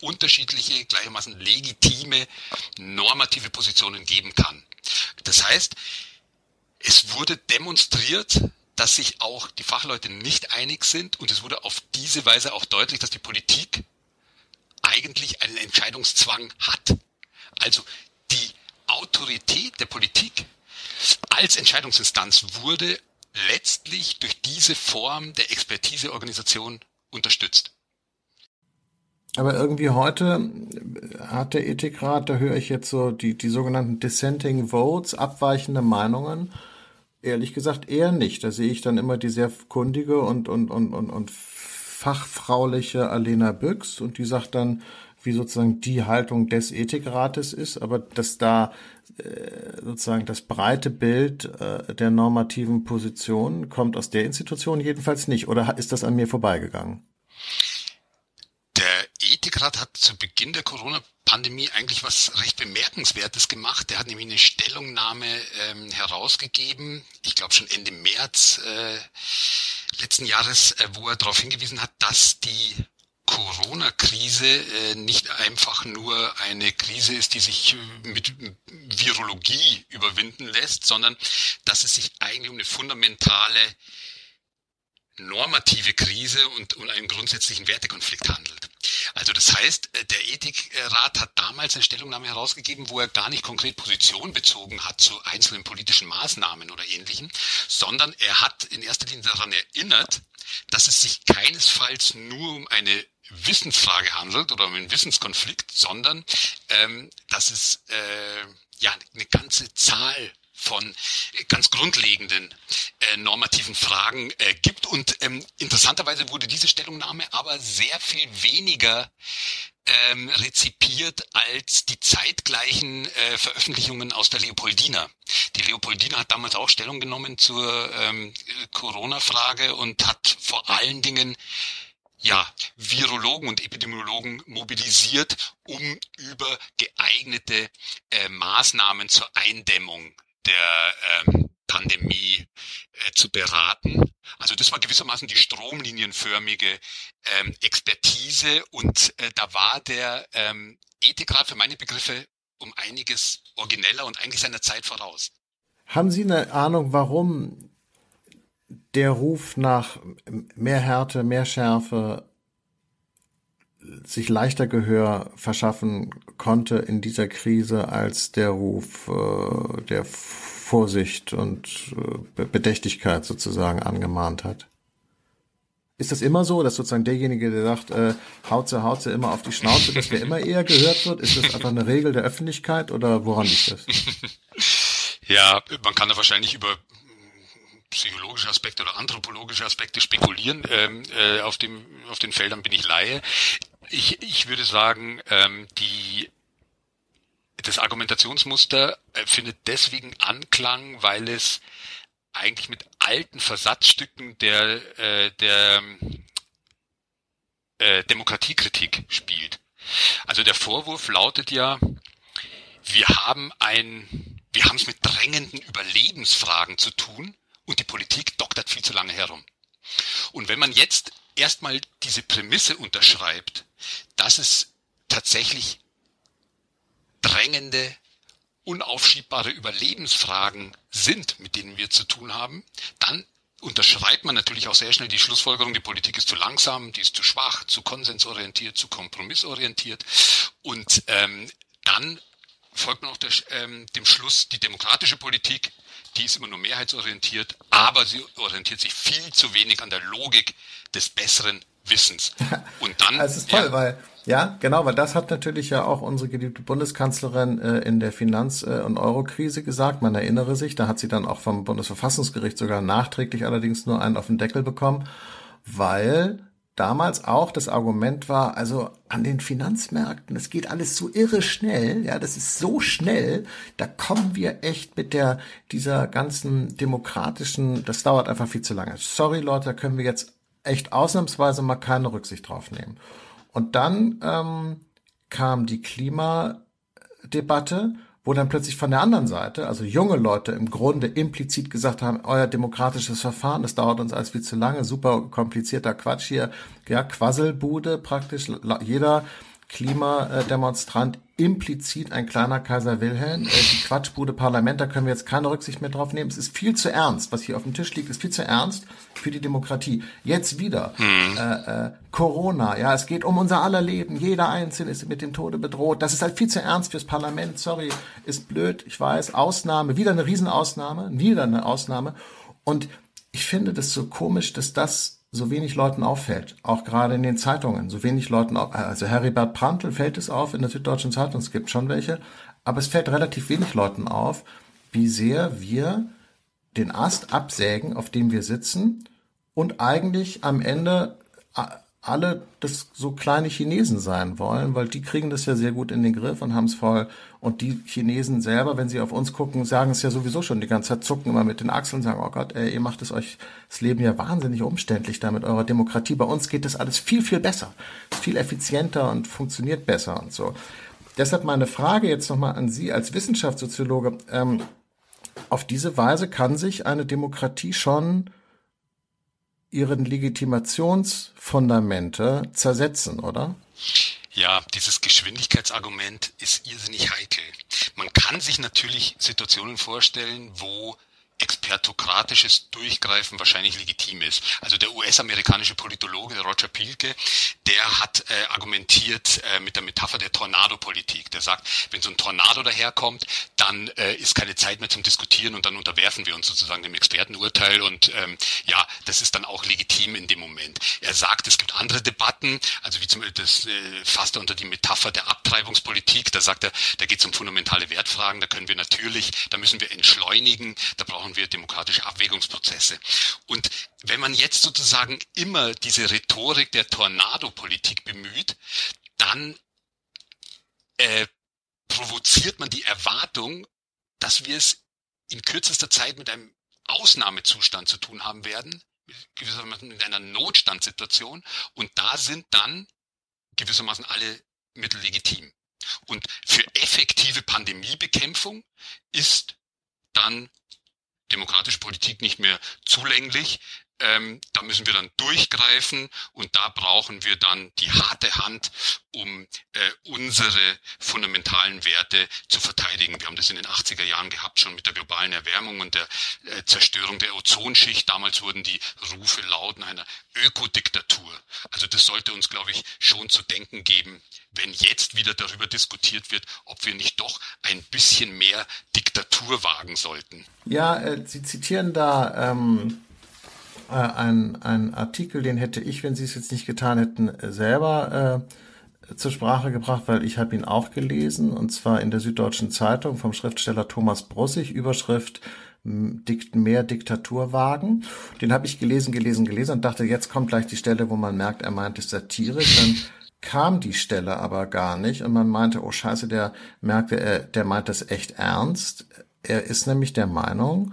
unterschiedliche, gleichermaßen legitime, normative Positionen geben kann. Das heißt, es wurde demonstriert, dass sich auch die Fachleute nicht einig sind und es wurde auf diese Weise auch deutlich, dass die Politik eigentlich einen Entscheidungszwang hat. Also die Autorität der Politik als Entscheidungsinstanz wurde letztlich durch diese Form der Expertiseorganisation unterstützt. Aber irgendwie heute hat der Ethikrat, da höre ich jetzt so die, die sogenannten Dissenting Votes, abweichende Meinungen. Ehrlich gesagt eher nicht. Da sehe ich dann immer die sehr kundige und, und, und, und, und fachfrauliche Alena Büchs und die sagt dann, wie sozusagen die Haltung des Ethikrates ist, aber dass da äh, sozusagen das breite Bild äh, der normativen Position kommt aus der Institution jedenfalls nicht. Oder ist das an mir vorbeigegangen? Der Ethikrat hat zu Beginn der Corona-Pandemie eigentlich was recht Bemerkenswertes gemacht. Der hat nämlich eine Stellungnahme ähm, herausgegeben, ich glaube schon Ende März äh, letzten Jahres, äh, wo er darauf hingewiesen hat, dass die Corona-Krise äh, nicht einfach nur eine Krise ist, die sich äh, mit Virologie überwinden lässt, sondern dass es sich eigentlich um eine fundamentale normative Krise und um einen grundsätzlichen Wertekonflikt handelt. Also das heißt, äh, der Ethikrat hat damals eine Stellungnahme herausgegeben, wo er gar nicht konkret Position bezogen hat zu einzelnen politischen Maßnahmen oder ähnlichem, sondern er hat in erster Linie daran erinnert, dass es sich keinesfalls nur um eine Wissensfrage handelt oder um einen Wissenskonflikt, sondern ähm, dass es äh, ja eine ganze Zahl von ganz grundlegenden äh, normativen Fragen äh, gibt. Und ähm, interessanterweise wurde diese Stellungnahme aber sehr viel weniger ähm, rezipiert als die zeitgleichen äh, Veröffentlichungen aus der Leopoldina. Die Leopoldina hat damals auch Stellung genommen zur ähm, Corona-Frage und hat vor allen Dingen ja, Virologen und Epidemiologen mobilisiert, um über geeignete äh, Maßnahmen zur Eindämmung der ähm, Pandemie äh, zu beraten. Also das war gewissermaßen die stromlinienförmige ähm, Expertise und äh, da war der ähm, Ethikrat für meine Begriffe um einiges origineller und eigentlich seiner Zeit voraus. Haben Sie eine Ahnung, warum der Ruf nach mehr Härte, mehr Schärfe sich leichter Gehör verschaffen konnte in dieser Krise als der Ruf äh, der Vorsicht und äh, Bedächtigkeit sozusagen angemahnt hat. Ist das immer so, dass sozusagen derjenige, der sagt, äh, haut sie immer auf die Schnauze, dass der immer eher gehört wird? Ist das einfach eine Regel der Öffentlichkeit oder woran liegt das? Ja, man kann da wahrscheinlich über psychologische Aspekte oder anthropologische Aspekte spekulieren. Ähm, äh, auf, dem, auf den Feldern bin ich Laie. Ich, ich würde sagen, ähm, die, das Argumentationsmuster äh, findet deswegen Anklang, weil es eigentlich mit alten Versatzstücken der, äh, der äh, Demokratiekritik spielt. Also der Vorwurf lautet ja, wir haben ein, wir haben es mit drängenden Überlebensfragen zu tun und die Politik doktert viel zu lange herum. Und wenn man jetzt erstmal diese Prämisse unterschreibt, dass es tatsächlich drängende, unaufschiebbare Überlebensfragen sind, mit denen wir zu tun haben, dann unterschreibt man natürlich auch sehr schnell die Schlussfolgerung, die Politik ist zu langsam, die ist zu schwach, zu konsensorientiert, zu kompromissorientiert. Und ähm, dann folgt man auch der, ähm, dem Schluss, die demokratische Politik, die ist immer nur mehrheitsorientiert, aber sie orientiert sich viel zu wenig an der Logik des besseren Wissens. Und dann. Das ist toll, ja, weil, ja, genau, weil das hat natürlich ja auch unsere geliebte Bundeskanzlerin äh, in der Finanz- äh, und Eurokrise gesagt. Man erinnere sich, da hat sie dann auch vom Bundesverfassungsgericht sogar nachträglich allerdings nur einen auf den Deckel bekommen, weil damals auch das Argument war, also an den Finanzmärkten, es geht alles so irre schnell, ja, das ist so schnell, da kommen wir echt mit der, dieser ganzen demokratischen, das dauert einfach viel zu lange. Sorry Leute, da können wir jetzt echt ausnahmsweise mal keine Rücksicht drauf nehmen. Und dann ähm, kam die Klimadebatte, wo dann plötzlich von der anderen Seite, also junge Leute im Grunde implizit gesagt haben, euer demokratisches Verfahren, das dauert uns alles viel zu lange, super komplizierter Quatsch hier, ja, Quasselbude praktisch, jeder Klimademonstrant implizit ein kleiner Kaiser Wilhelm. Äh, die Quatschbude Parlament, da können wir jetzt keine Rücksicht mehr drauf nehmen. Es ist viel zu ernst. Was hier auf dem Tisch liegt, ist viel zu ernst für die Demokratie. Jetzt wieder hm. äh, äh, Corona. Ja, es geht um unser aller Leben. Jeder Einzelne ist mit dem Tode bedroht. Das ist halt viel zu ernst fürs Parlament. Sorry, ist blöd. Ich weiß. Ausnahme. Wieder eine Riesenausnahme. Wieder eine Ausnahme. Und ich finde das so komisch, dass das so wenig Leuten auffällt, auch gerade in den Zeitungen, so wenig Leuten, also Heribert Prantl fällt es auf in der Süddeutschen Zeitung, es gibt schon welche, aber es fällt relativ wenig Leuten auf, wie sehr wir den Ast absägen, auf dem wir sitzen und eigentlich am Ende alle das so kleine Chinesen sein wollen, weil die kriegen das ja sehr gut in den Griff und haben es voll. Und die Chinesen selber, wenn sie auf uns gucken, sagen es ja sowieso schon die ganze Zeit, zucken immer mit den Achseln, sagen, oh Gott, ey, ihr macht es euch das Leben ja wahnsinnig umständlich da mit eurer Demokratie. Bei uns geht das alles viel, viel besser, viel effizienter und funktioniert besser und so. Deshalb meine Frage jetzt nochmal an Sie als Wissenschaftssoziologe. Ähm, auf diese Weise kann sich eine Demokratie schon ihren Legitimationsfundamente zersetzen, oder? Ja, dieses Geschwindigkeitsargument ist irrsinnig heikel. Man kann sich natürlich Situationen vorstellen, wo expertokratisches Durchgreifen wahrscheinlich legitim ist. Also der US-amerikanische Politologe Roger Pielke, der hat äh, argumentiert äh, mit der Metapher der Tornado-Politik. Der sagt, wenn so ein Tornado daherkommt, dann äh, ist keine Zeit mehr zum Diskutieren und dann unterwerfen wir uns sozusagen dem Expertenurteil und ähm, ja, das ist dann auch legitim in dem Moment. Er sagt, es gibt andere Debatten, also wie zum Beispiel das äh, fasst er unter die Metapher der Abtreibungspolitik. Da sagt er, da geht es um fundamentale Wertfragen, da können wir natürlich, da müssen wir entschleunigen, da brauchen wir demokratische Abwägungsprozesse. Und wenn man jetzt sozusagen immer diese Rhetorik der Tornado-Politik bemüht, dann äh, provoziert man die Erwartung, dass wir es in kürzester Zeit mit einem Ausnahmezustand zu tun haben werden, gewissermaßen mit einer Notstandssituation. Und da sind dann gewissermaßen alle Mittel legitim. Und für effektive Pandemiebekämpfung ist dann demokratische Politik nicht mehr zulänglich. Ähm, da müssen wir dann durchgreifen und da brauchen wir dann die harte Hand, um äh, unsere fundamentalen Werte zu verteidigen. Wir haben das in den 80er Jahren gehabt, schon mit der globalen Erwärmung und der äh, Zerstörung der Ozonschicht. Damals wurden die Rufe laut nach einer Ökodiktatur. Also das sollte uns, glaube ich, schon zu denken geben, wenn jetzt wieder darüber diskutiert wird, ob wir nicht doch ein bisschen mehr Diktatur wagen sollten. Ja, äh, Sie zitieren da ähm, äh, einen, Artikel, den hätte ich, wenn Sie es jetzt nicht getan hätten, äh, selber äh, zur Sprache gebracht, weil ich habe ihn auch gelesen, und zwar in der Süddeutschen Zeitung vom Schriftsteller Thomas Brossig, Überschrift mehr Diktatur wagen. Den habe ich gelesen, gelesen, gelesen und dachte, jetzt kommt gleich die Stelle, wo man merkt, er meint es satirisch. Dann kam die Stelle aber gar nicht und man meinte, oh scheiße, der merkte, er, der meint das echt ernst. Er ist nämlich der Meinung,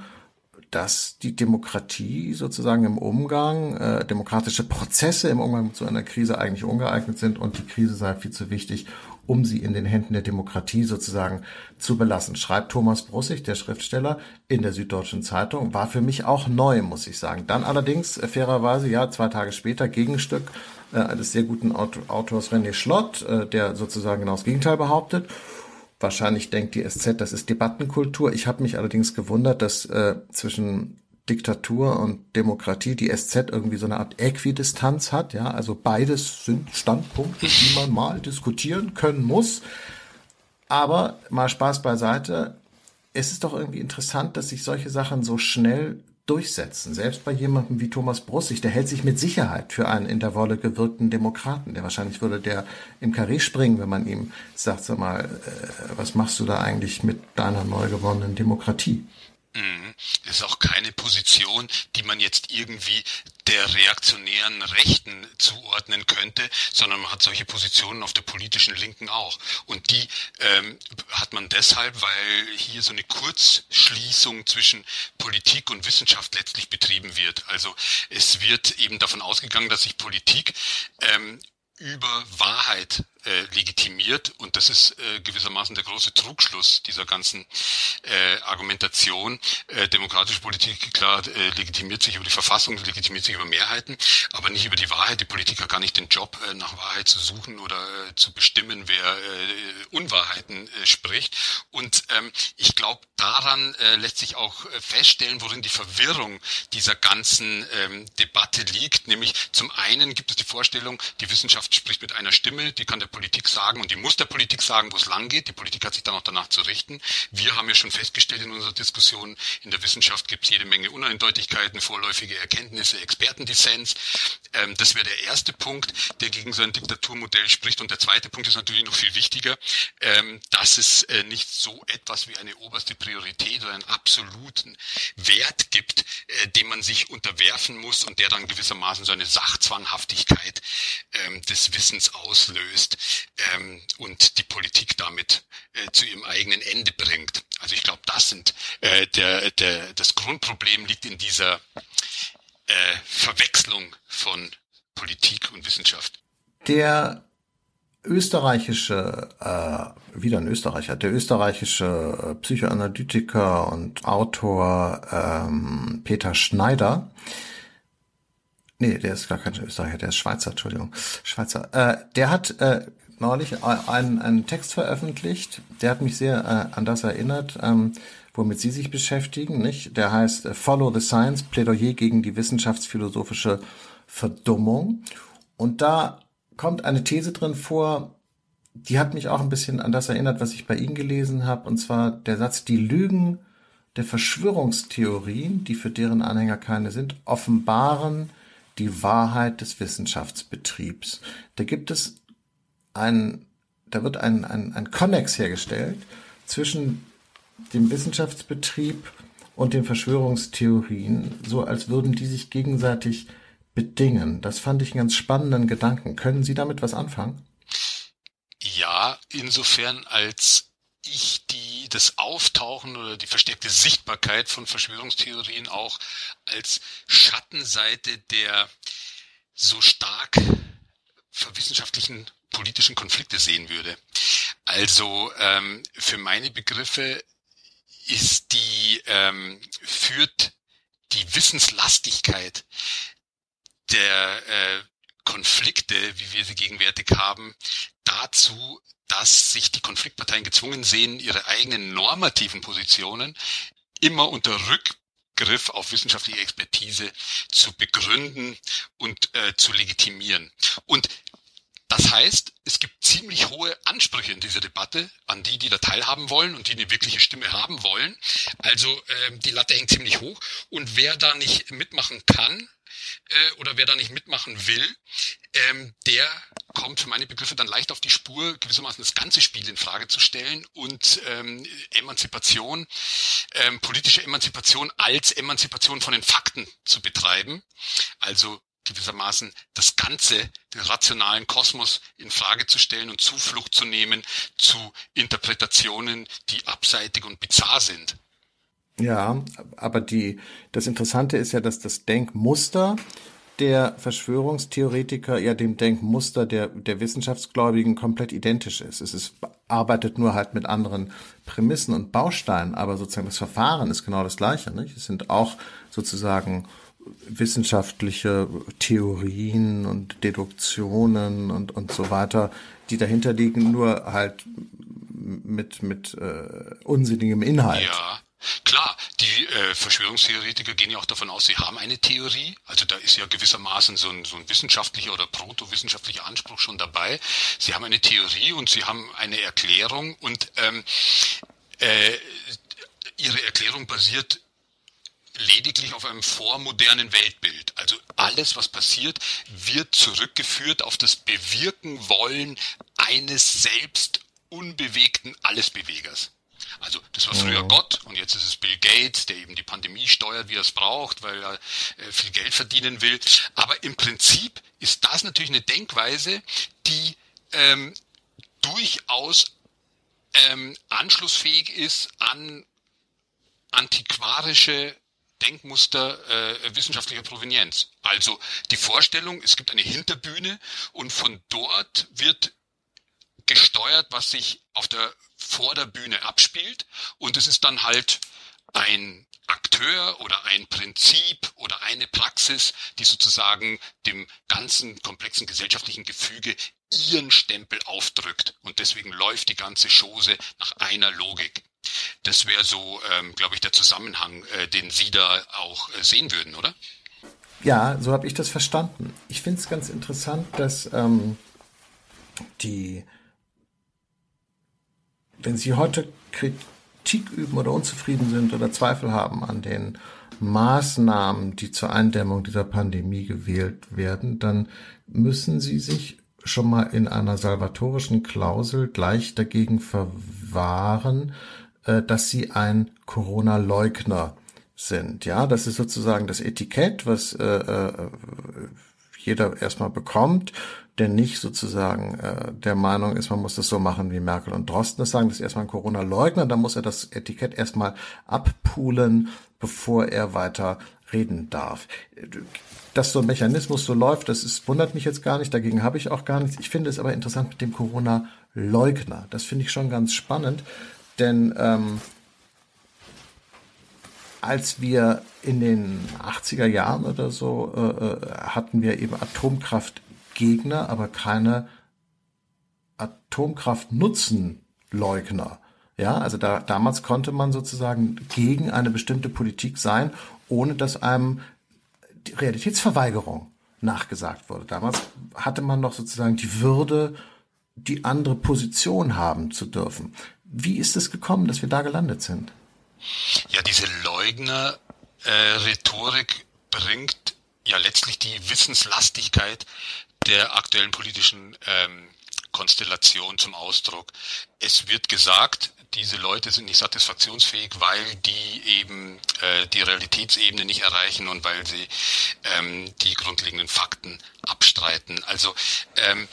dass die Demokratie sozusagen im Umgang, äh, demokratische Prozesse im Umgang so einer Krise eigentlich ungeeignet sind und die Krise sei viel zu wichtig, um sie in den Händen der Demokratie sozusagen zu belassen. Schreibt Thomas Brussig, der Schriftsteller, in der Süddeutschen Zeitung, war für mich auch neu, muss ich sagen. Dann allerdings äh, fairerweise, ja, zwei Tage später, Gegenstück äh, eines sehr guten Autors René Schlott, äh, der sozusagen genau das Gegenteil behauptet. Wahrscheinlich denkt die SZ, das ist Debattenkultur. Ich habe mich allerdings gewundert, dass äh, zwischen Diktatur und Demokratie die SZ irgendwie so eine Art Äquidistanz hat. Ja, also beides sind Standpunkte, die man mal diskutieren können muss. Aber mal Spaß beiseite. Es ist doch irgendwie interessant, dass sich solche Sachen so schnell durchsetzen. Selbst bei jemandem wie Thomas Brussig, der hält sich mit Sicherheit für einen in der Wolle gewirkten Demokraten. Der wahrscheinlich würde der im Karree springen, wenn man ihm sagt, sag mal, äh, was machst du da eigentlich mit deiner neu gewonnenen Demokratie? Mhm. Das ist auch keine Position, die man jetzt irgendwie der reaktionären Rechten zuordnen könnte, sondern man hat solche Positionen auf der politischen Linken auch. Und die ähm, hat man deshalb, weil hier so eine Kurzschließung zwischen Politik und Wissenschaft letztlich betrieben wird. Also es wird eben davon ausgegangen, dass sich Politik ähm, über Wahrheit äh, legitimiert und das ist äh, gewissermaßen der große Trugschluss dieser ganzen äh, Argumentation. Äh, demokratische Politik, klar, äh, legitimiert sich über die Verfassung, legitimiert sich über Mehrheiten, aber nicht über die Wahrheit. Die Politik hat gar nicht den Job, äh, nach Wahrheit zu suchen oder äh, zu bestimmen, wer äh, Unwahrheiten äh, spricht. Und ähm, ich glaube, daran äh, lässt sich auch äh, feststellen, worin die Verwirrung dieser ganzen ähm, Debatte liegt. Nämlich zum einen gibt es die Vorstellung, die Wissenschaft spricht mit einer Stimme, die kann der Politik sagen und die muss der Politik sagen, wo es lang geht. Die Politik hat sich dann auch danach zu richten. Wir haben ja schon festgestellt in unserer Diskussion, in der Wissenschaft gibt es jede Menge Uneindeutigkeiten, vorläufige Erkenntnisse, Expertendissens. Ähm, das wäre der erste Punkt, der gegen so ein Diktaturmodell spricht. Und der zweite Punkt ist natürlich noch viel wichtiger, ähm, dass es äh, nicht so etwas wie eine oberste Priorität oder einen absoluten Wert gibt, äh, dem man sich unterwerfen muss und der dann gewissermaßen so eine Sachzwanghaftigkeit ähm, des Wissens auslöst ähm, und die Politik damit äh, zu ihrem eigenen Ende bringt. Also ich glaube, das sind äh, der, der, das Grundproblem liegt in dieser äh, Verwechslung von Politik und Wissenschaft. Der österreichische, äh, wieder ein Österreicher, der österreichische Psychoanalytiker und Autor ähm, Peter Schneider Nee, der ist gar kein Österreicher, der ist Schweizer, Entschuldigung. Schweizer. Äh, der hat äh, neulich einen, einen Text veröffentlicht, der hat mich sehr äh, an das erinnert, ähm, womit Sie sich beschäftigen, nicht? Der heißt äh, Follow the Science, Plädoyer gegen die wissenschaftsphilosophische Verdummung. Und da kommt eine These drin vor, die hat mich auch ein bisschen an das erinnert, was ich bei Ihnen gelesen habe, und zwar der Satz, die Lügen der Verschwörungstheorien, die für deren Anhänger keine sind, offenbaren die Wahrheit des Wissenschaftsbetriebs. Da gibt es ein, da wird ein, ein, ein Konnex hergestellt zwischen dem Wissenschaftsbetrieb und den Verschwörungstheorien, so als würden die sich gegenseitig bedingen. Das fand ich einen ganz spannenden Gedanken. Können Sie damit was anfangen? Ja, insofern als ich die, das Auftauchen oder die verstärkte Sichtbarkeit von Verschwörungstheorien auch als Schattenseite der so stark verwissenschaftlichen politischen Konflikte sehen würde. Also ähm, für meine Begriffe ist die ähm, führt die Wissenslastigkeit der äh, Konflikte, wie wir sie gegenwärtig haben, dazu, dass sich die Konfliktparteien gezwungen sehen, ihre eigenen normativen Positionen immer unter Rückgriff auf wissenschaftliche Expertise zu begründen und äh, zu legitimieren. Und das heißt, es gibt ziemlich hohe Ansprüche in dieser Debatte an die, die da teilhaben wollen und die eine wirkliche Stimme haben wollen. Also ähm, die Latte hängt ziemlich hoch und wer da nicht mitmachen kann, äh, oder wer da nicht mitmachen will, ähm, der kommt für meine Begriffe dann leicht auf die Spur, gewissermaßen das ganze Spiel in Frage zu stellen und ähm, Emanzipation, ähm, politische Emanzipation als Emanzipation von den Fakten zu betreiben. Also gewissermaßen das Ganze, den rationalen Kosmos in Frage zu stellen und Zuflucht zu nehmen zu Interpretationen, die abseitig und bizarr sind. Ja, aber die, das Interessante ist ja, dass das Denkmuster der Verschwörungstheoretiker ja dem Denkmuster der, der Wissenschaftsgläubigen komplett identisch ist. Es ist, arbeitet nur halt mit anderen Prämissen und Bausteinen, aber sozusagen das Verfahren ist genau das gleiche. Nicht? Es sind auch sozusagen wissenschaftliche Theorien und Deduktionen und, und so weiter, die dahinter liegen, nur halt mit, mit äh, unsinnigem Inhalt. Ja. Klar, die äh, Verschwörungstheoretiker gehen ja auch davon aus, sie haben eine Theorie. Also da ist ja gewissermaßen so ein, so ein wissenschaftlicher oder protowissenschaftlicher Anspruch schon dabei. Sie haben eine Theorie und sie haben eine Erklärung und ähm, äh, ihre Erklärung basiert lediglich auf einem vormodernen Weltbild. Also alles, was passiert, wird zurückgeführt auf das Bewirken wollen eines selbst unbewegten Allesbewegers. Also das war früher mhm. Gott und jetzt ist es Bill Gates, der eben die Pandemie steuert, wie er es braucht, weil er äh, viel Geld verdienen will. Aber im Prinzip ist das natürlich eine Denkweise, die ähm, durchaus ähm, anschlussfähig ist an antiquarische Denkmuster äh, wissenschaftlicher Provenienz. Also die Vorstellung, es gibt eine Hinterbühne und von dort wird gesteuert, was sich auf der vor der Bühne abspielt und es ist dann halt ein Akteur oder ein Prinzip oder eine Praxis, die sozusagen dem ganzen komplexen gesellschaftlichen Gefüge ihren Stempel aufdrückt. Und deswegen läuft die ganze Chose nach einer Logik. Das wäre so, ähm, glaube ich, der Zusammenhang, äh, den Sie da auch äh, sehen würden, oder? Ja, so habe ich das verstanden. Ich finde es ganz interessant, dass ähm, die wenn Sie heute Kritik üben oder unzufrieden sind oder Zweifel haben an den Maßnahmen, die zur Eindämmung dieser Pandemie gewählt werden, dann müssen Sie sich schon mal in einer salvatorischen Klausel gleich dagegen verwahren, äh, dass Sie ein Corona-Leugner sind. Ja, das ist sozusagen das Etikett, was äh, äh jeder erstmal bekommt der nicht sozusagen äh, der Meinung ist, man muss das so machen, wie Merkel und Drosten das sagen, das ist erstmal ein Corona-Leugner, dann muss er das Etikett erstmal abpulen, bevor er weiter reden darf. Dass so ein Mechanismus so läuft, das ist, wundert mich jetzt gar nicht, dagegen habe ich auch gar nichts. Ich finde es aber interessant mit dem Corona-Leugner. Das finde ich schon ganz spannend, denn ähm, als wir in den 80er Jahren oder so äh, äh hatten wir eben Atomkraft Gegner, aber keine Atomkraft-Nutzen-Leugner. Ja, also da, damals konnte man sozusagen gegen eine bestimmte Politik sein, ohne dass einem die Realitätsverweigerung nachgesagt wurde. Damals hatte man noch sozusagen die Würde, die andere Position haben zu dürfen. Wie ist es gekommen, dass wir da gelandet sind? Ja, diese Leugner-Rhetorik äh, bringt ja letztlich die Wissenslastigkeit der aktuellen politischen ähm, Konstellation zum Ausdruck. Es wird gesagt, diese Leute sind nicht satisfaktionsfähig, weil die eben äh, die Realitätsebene nicht erreichen und weil sie ähm, die grundlegenden Fakten abstreiten. Also ähm,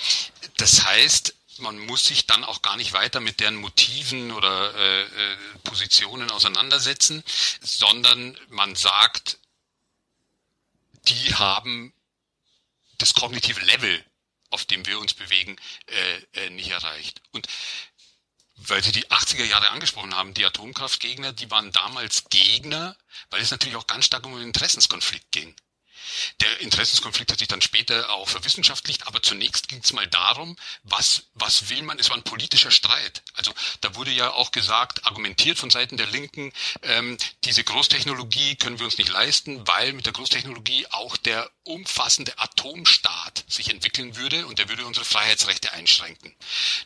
das heißt, man muss sich dann auch gar nicht weiter mit deren Motiven oder äh, äh, Positionen auseinandersetzen, sondern man sagt, die haben das kognitive Level, auf dem wir uns bewegen, äh, äh, nicht erreicht. Und weil Sie die 80er Jahre angesprochen haben, die Atomkraftgegner, die waren damals Gegner, weil es natürlich auch ganz stark um einen Interessenskonflikt ging. Der Interessenskonflikt hat sich dann später auch verwissenschaftlicht, aber zunächst ging es mal darum, was, was will man, es war ein politischer Streit. Also da wurde ja auch gesagt, argumentiert von Seiten der Linken, ähm, diese Großtechnologie können wir uns nicht leisten, weil mit der Großtechnologie auch der umfassende Atomstaat sich entwickeln würde und der würde unsere Freiheitsrechte einschränken.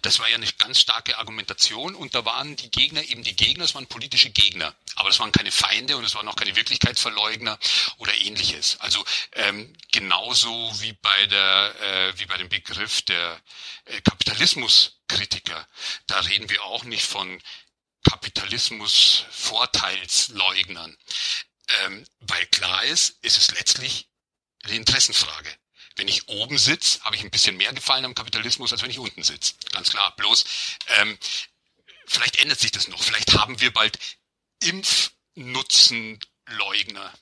Das war ja eine ganz starke Argumentation und da waren die Gegner eben die Gegner, es waren politische Gegner, aber es waren keine Feinde und es waren auch keine Wirklichkeitsverleugner oder ähnliches. Also ähm, genauso wie bei der äh, wie bei dem Begriff der äh, Kapitalismuskritiker. Da reden wir auch nicht von Kapitalismus Vorteilsleugnern. Ähm, weil klar ist, ist es letztlich eine Interessenfrage. Wenn ich oben sitze, habe ich ein bisschen mehr Gefallen am Kapitalismus, als wenn ich unten sitze. Ganz klar. Bloß, ähm, vielleicht ändert sich das noch. Vielleicht haben wir bald Impfnutzenleugner.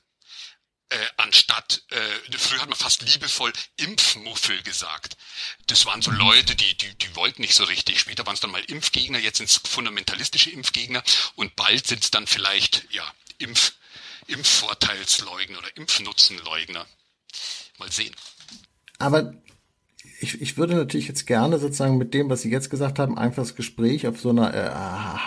Äh, anstatt, äh, früher hat man fast liebevoll Impfmuffel gesagt. Das waren so Leute, die, die, die wollten nicht so richtig. Später waren es dann mal Impfgegner, jetzt sind es fundamentalistische Impfgegner und bald sind es dann vielleicht, ja, Impf, Impfvorteilsleugner oder Impfnutzenleugner. Mal sehen. Aber ich, ich würde natürlich jetzt gerne sozusagen mit dem, was Sie jetzt gesagt haben, einfach das Gespräch auf so einer äh,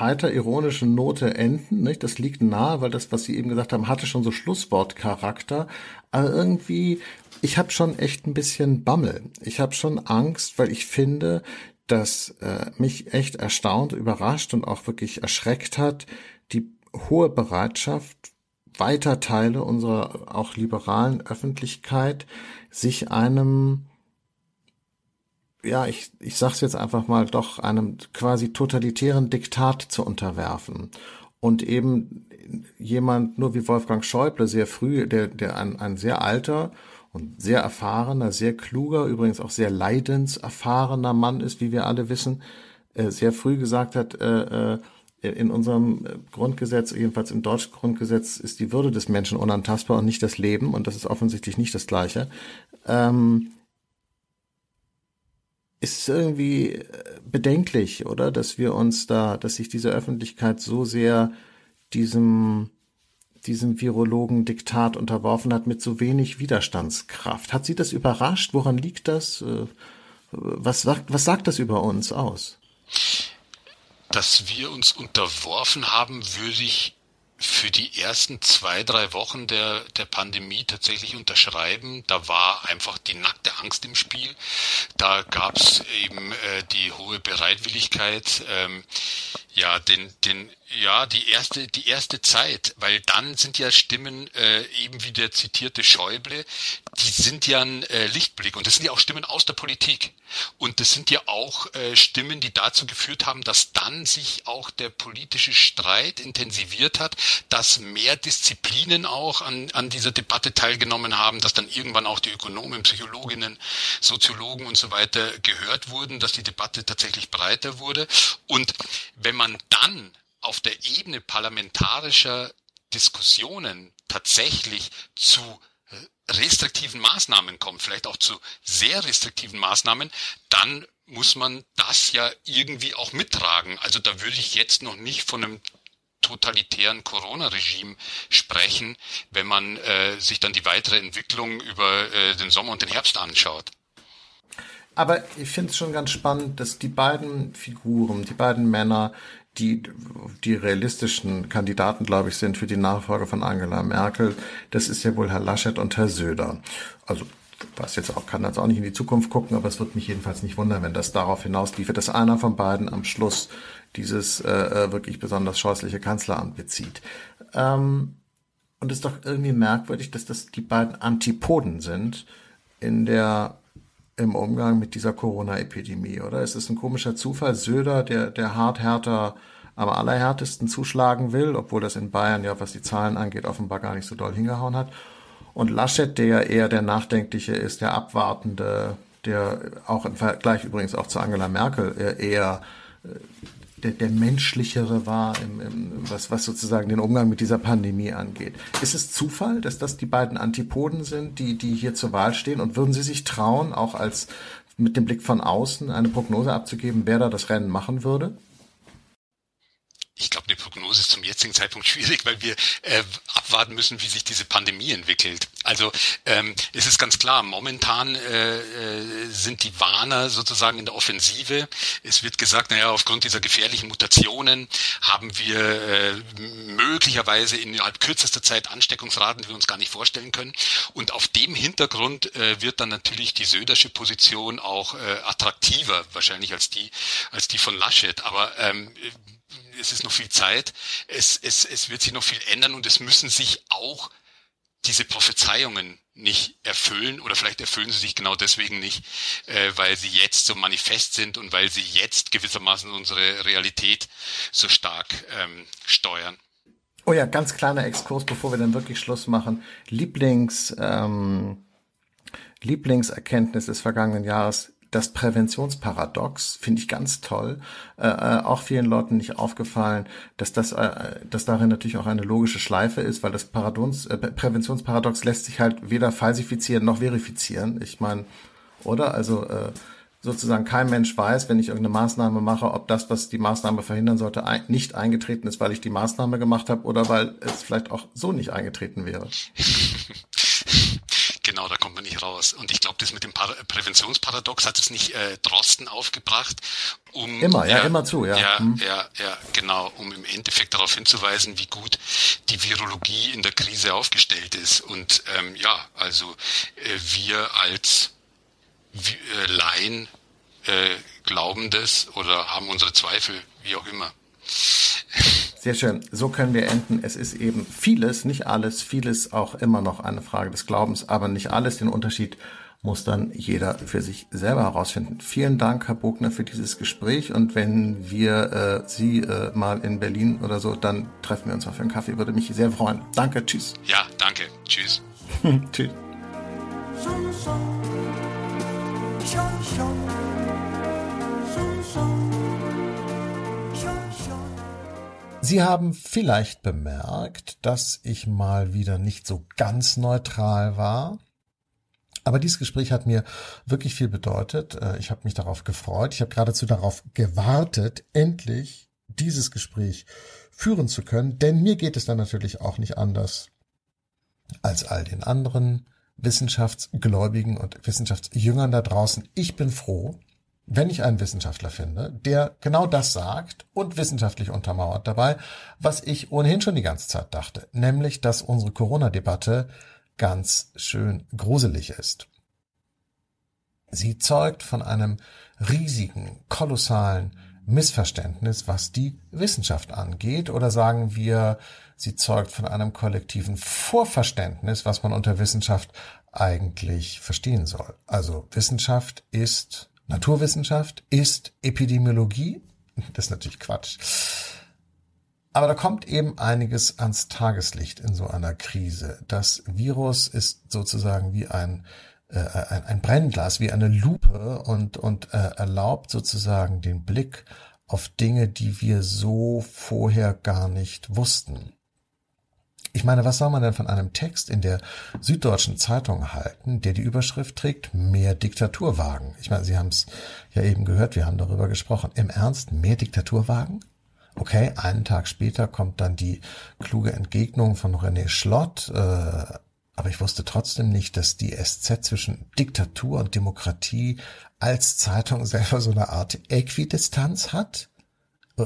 heiter ironischen Note enden. Nicht? Das liegt nahe, weil das, was Sie eben gesagt haben, hatte schon so Schlusswortcharakter. Aber irgendwie, ich habe schon echt ein bisschen Bammel. Ich habe schon Angst, weil ich finde, dass äh, mich echt erstaunt, überrascht und auch wirklich erschreckt hat, die hohe Bereitschaft weiter Teile unserer auch liberalen Öffentlichkeit sich einem ja, ich, ich sag's jetzt einfach mal, doch einem quasi totalitären Diktat zu unterwerfen. Und eben jemand, nur wie Wolfgang Schäuble, sehr früh, der, der ein, ein sehr alter und sehr erfahrener, sehr kluger, übrigens auch sehr leidenserfahrener Mann ist, wie wir alle wissen, äh, sehr früh gesagt hat, äh, äh, in unserem Grundgesetz, jedenfalls im deutschen Grundgesetz, ist die Würde des Menschen unantastbar und nicht das Leben. Und das ist offensichtlich nicht das Gleiche. Ähm, ist irgendwie äh, bedenklich, oder? Dass wir uns da, dass sich diese Öffentlichkeit so sehr diesem, diesem Virologen Diktat unterworfen hat mit so wenig Widerstandskraft. Hat Sie das überrascht? Woran liegt das? Äh, was sagt, was sagt das über uns aus? Dass wir uns unterworfen haben, würde ich für die ersten zwei, drei Wochen der, der Pandemie tatsächlich unterschreiben. Da war einfach die nackte Angst im Spiel. Da gab es eben äh, die hohe Bereitwilligkeit, ähm, ja, den, den ja, die erste, die erste Zeit, weil dann sind ja Stimmen, äh, eben wie der zitierte Schäuble, die sind ja ein äh, Lichtblick und das sind ja auch Stimmen aus der Politik. Und das sind ja auch äh, Stimmen, die dazu geführt haben, dass dann sich auch der politische Streit intensiviert hat, dass mehr Disziplinen auch an, an dieser Debatte teilgenommen haben, dass dann irgendwann auch die Ökonomen, Psychologinnen, Soziologen und so weiter gehört wurden, dass die Debatte tatsächlich breiter wurde. Und wenn man dann auf der Ebene parlamentarischer Diskussionen tatsächlich zu äh, restriktiven Maßnahmen kommt, vielleicht auch zu sehr restriktiven Maßnahmen, dann muss man das ja irgendwie auch mittragen. Also da würde ich jetzt noch nicht von einem totalitären Corona-Regime sprechen, wenn man äh, sich dann die weitere Entwicklung über äh, den Sommer und den Herbst anschaut. Aber ich finde es schon ganz spannend, dass die beiden Figuren, die beiden Männer, die die realistischen Kandidaten, glaube ich, sind für die Nachfolge von Angela Merkel, das ist ja wohl Herr Laschet und Herr Söder. Also was jetzt auch kann jetzt auch nicht in die Zukunft gucken, aber es wird mich jedenfalls nicht wundern, wenn das darauf hinausliefert, dass einer von beiden am Schluss dieses äh, äh wirklich besonders scheußliche Kanzleramt bezieht. Ähm, und es ist doch irgendwie merkwürdig, dass das die beiden Antipoden sind in der im Umgang mit dieser Corona-Epidemie, oder? Es ist ein komischer Zufall. Söder, der, der hart härter am allerhärtesten zuschlagen will, obwohl das in Bayern ja, was die Zahlen angeht, offenbar gar nicht so doll hingehauen hat. Und Laschet, der eher der Nachdenkliche ist, der Abwartende, der auch im Vergleich übrigens auch zu Angela Merkel äh, eher äh, der, der menschlichere war, im, im, was, was sozusagen den Umgang mit dieser Pandemie angeht. Ist es Zufall, dass das die beiden Antipoden sind, die, die hier zur Wahl stehen? Und würden Sie sich trauen, auch als mit dem Blick von außen eine Prognose abzugeben, wer da das Rennen machen würde? Ich glaube, eine Prognose ist zum jetzigen Zeitpunkt schwierig, weil wir äh, abwarten müssen, wie sich diese Pandemie entwickelt. Also ähm, es ist ganz klar, momentan äh, äh, sind die Warner sozusagen in der Offensive. Es wird gesagt, naja, aufgrund dieser gefährlichen Mutationen haben wir äh, möglicherweise innerhalb kürzester Zeit Ansteckungsraten, die wir uns gar nicht vorstellen können. Und auf dem Hintergrund äh, wird dann natürlich die Södersche Position auch äh, attraktiver, wahrscheinlich als die, als die von Laschet. Aber ähm, es ist noch viel Zeit, es, es, es wird sich noch viel ändern und es müssen sich auch diese Prophezeiungen nicht erfüllen oder vielleicht erfüllen sie sich genau deswegen nicht, äh, weil sie jetzt so manifest sind und weil sie jetzt gewissermaßen unsere Realität so stark ähm, steuern. Oh ja, ganz kleiner Exkurs, bevor wir dann wirklich Schluss machen. Lieblings, ähm, Lieblingserkenntnis des vergangenen Jahres das Präventionsparadox finde ich ganz toll. Äh, äh, auch vielen Leuten nicht aufgefallen, dass das, äh, dass darin natürlich auch eine logische Schleife ist, weil das Paradons, äh, Präventionsparadox lässt sich halt weder falsifizieren noch verifizieren. Ich meine, oder? Also äh, sozusagen kein Mensch weiß, wenn ich irgendeine Maßnahme mache, ob das, was die Maßnahme verhindern sollte, ein, nicht eingetreten ist, weil ich die Maßnahme gemacht habe oder weil es vielleicht auch so nicht eingetreten wäre. Genau, da kommt man nicht raus. Und ich glaube, das mit dem Par Präventionsparadox hat es nicht äh, Drosten aufgebracht, um immer, ja, ja immer zu, ja. Ja, hm. ja, ja, genau, um im Endeffekt darauf hinzuweisen, wie gut die Virologie in der Krise aufgestellt ist. Und ähm, ja, also äh, wir als äh, Laien äh, glauben das oder haben unsere Zweifel, wie auch immer. Sehr schön. So können wir enden. Es ist eben vieles, nicht alles, vieles auch immer noch eine Frage des Glaubens, aber nicht alles. Den Unterschied muss dann jeder für sich selber herausfinden. Vielen Dank, Herr Bogner, für dieses Gespräch. Und wenn wir äh, Sie äh, mal in Berlin oder so, dann treffen wir uns auf einen Kaffee. Würde mich sehr freuen. Danke, tschüss. Ja, danke. Tschüss. tschüss. Sie haben vielleicht bemerkt, dass ich mal wieder nicht so ganz neutral war. Aber dieses Gespräch hat mir wirklich viel bedeutet. Äh, ich habe mich darauf gefreut. Ich habe geradezu darauf gewartet, endlich dieses Gespräch führen zu können. Denn mir geht es dann natürlich auch nicht anders als all den anderen Wissenschaftsgläubigen und Wissenschaftsjüngern da draußen. Ich bin froh, wenn ich einen Wissenschaftler finde, der genau das sagt und wissenschaftlich untermauert dabei, was ich ohnehin schon die ganze Zeit dachte, nämlich, dass unsere Corona-Debatte ganz schön gruselig ist. Sie zeugt von einem riesigen, kolossalen Missverständnis, was die Wissenschaft angeht, oder sagen wir, sie zeugt von einem kollektiven Vorverständnis, was man unter Wissenschaft eigentlich verstehen soll. Also Wissenschaft ist Naturwissenschaft ist Epidemiologie. Das ist natürlich Quatsch. Aber da kommt eben einiges ans Tageslicht in so einer Krise. Das Virus ist sozusagen wie ein, äh, ein, ein Brennglas, wie eine Lupe und, und äh, erlaubt sozusagen den Blick auf Dinge, die wir so vorher gar nicht wussten. Ich meine, was soll man denn von einem Text in der Süddeutschen Zeitung halten, der die Überschrift trägt, mehr Diktaturwagen? Ich meine, Sie haben es ja eben gehört, wir haben darüber gesprochen. Im Ernst, mehr Diktaturwagen? Okay, einen Tag später kommt dann die kluge Entgegnung von René Schlott, äh, aber ich wusste trotzdem nicht, dass die SZ zwischen Diktatur und Demokratie als Zeitung selber so eine Art Äquidistanz hat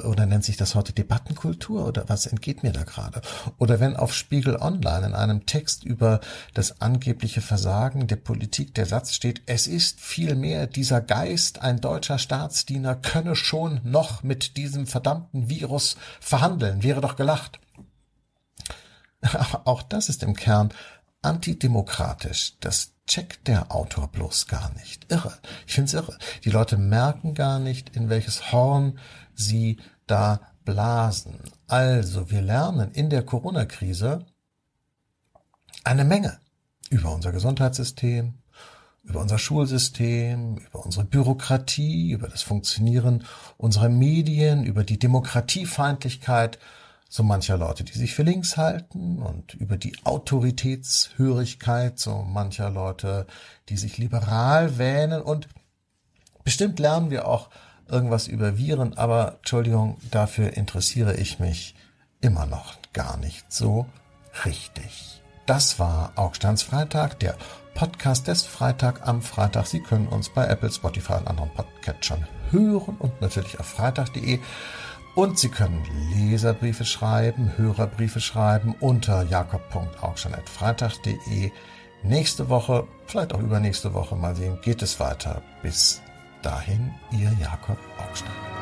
oder nennt sich das heute Debattenkultur oder was entgeht mir da gerade? Oder wenn auf Spiegel Online in einem Text über das angebliche Versagen der Politik der Satz steht, es ist vielmehr dieser Geist, ein deutscher Staatsdiener könne schon noch mit diesem verdammten Virus verhandeln, wäre doch gelacht. Auch das ist im Kern antidemokratisch. Das checkt der Autor bloß gar nicht. Irre. Ich finde es irre. Die Leute merken gar nicht, in welches Horn sie da blasen. Also, wir lernen in der Corona-Krise eine Menge über unser Gesundheitssystem, über unser Schulsystem, über unsere Bürokratie, über das Funktionieren unserer Medien, über die Demokratiefeindlichkeit so mancher Leute, die sich für links halten und über die Autoritätshörigkeit so mancher Leute, die sich liberal wähnen und bestimmt lernen wir auch irgendwas über Viren, aber Entschuldigung, dafür interessiere ich mich immer noch gar nicht so richtig. Das war Augsteins der Podcast des Freitag am Freitag. Sie können uns bei Apple, Spotify und anderen Podcatchern hören und natürlich auf freitag.de. Und Sie können Leserbriefe schreiben, Hörerbriefe schreiben unter jakob.augstein.freitag.de. Nächste Woche, vielleicht auch übernächste Woche, mal sehen, geht es weiter. Bis dahin, Ihr Jakob Augstein.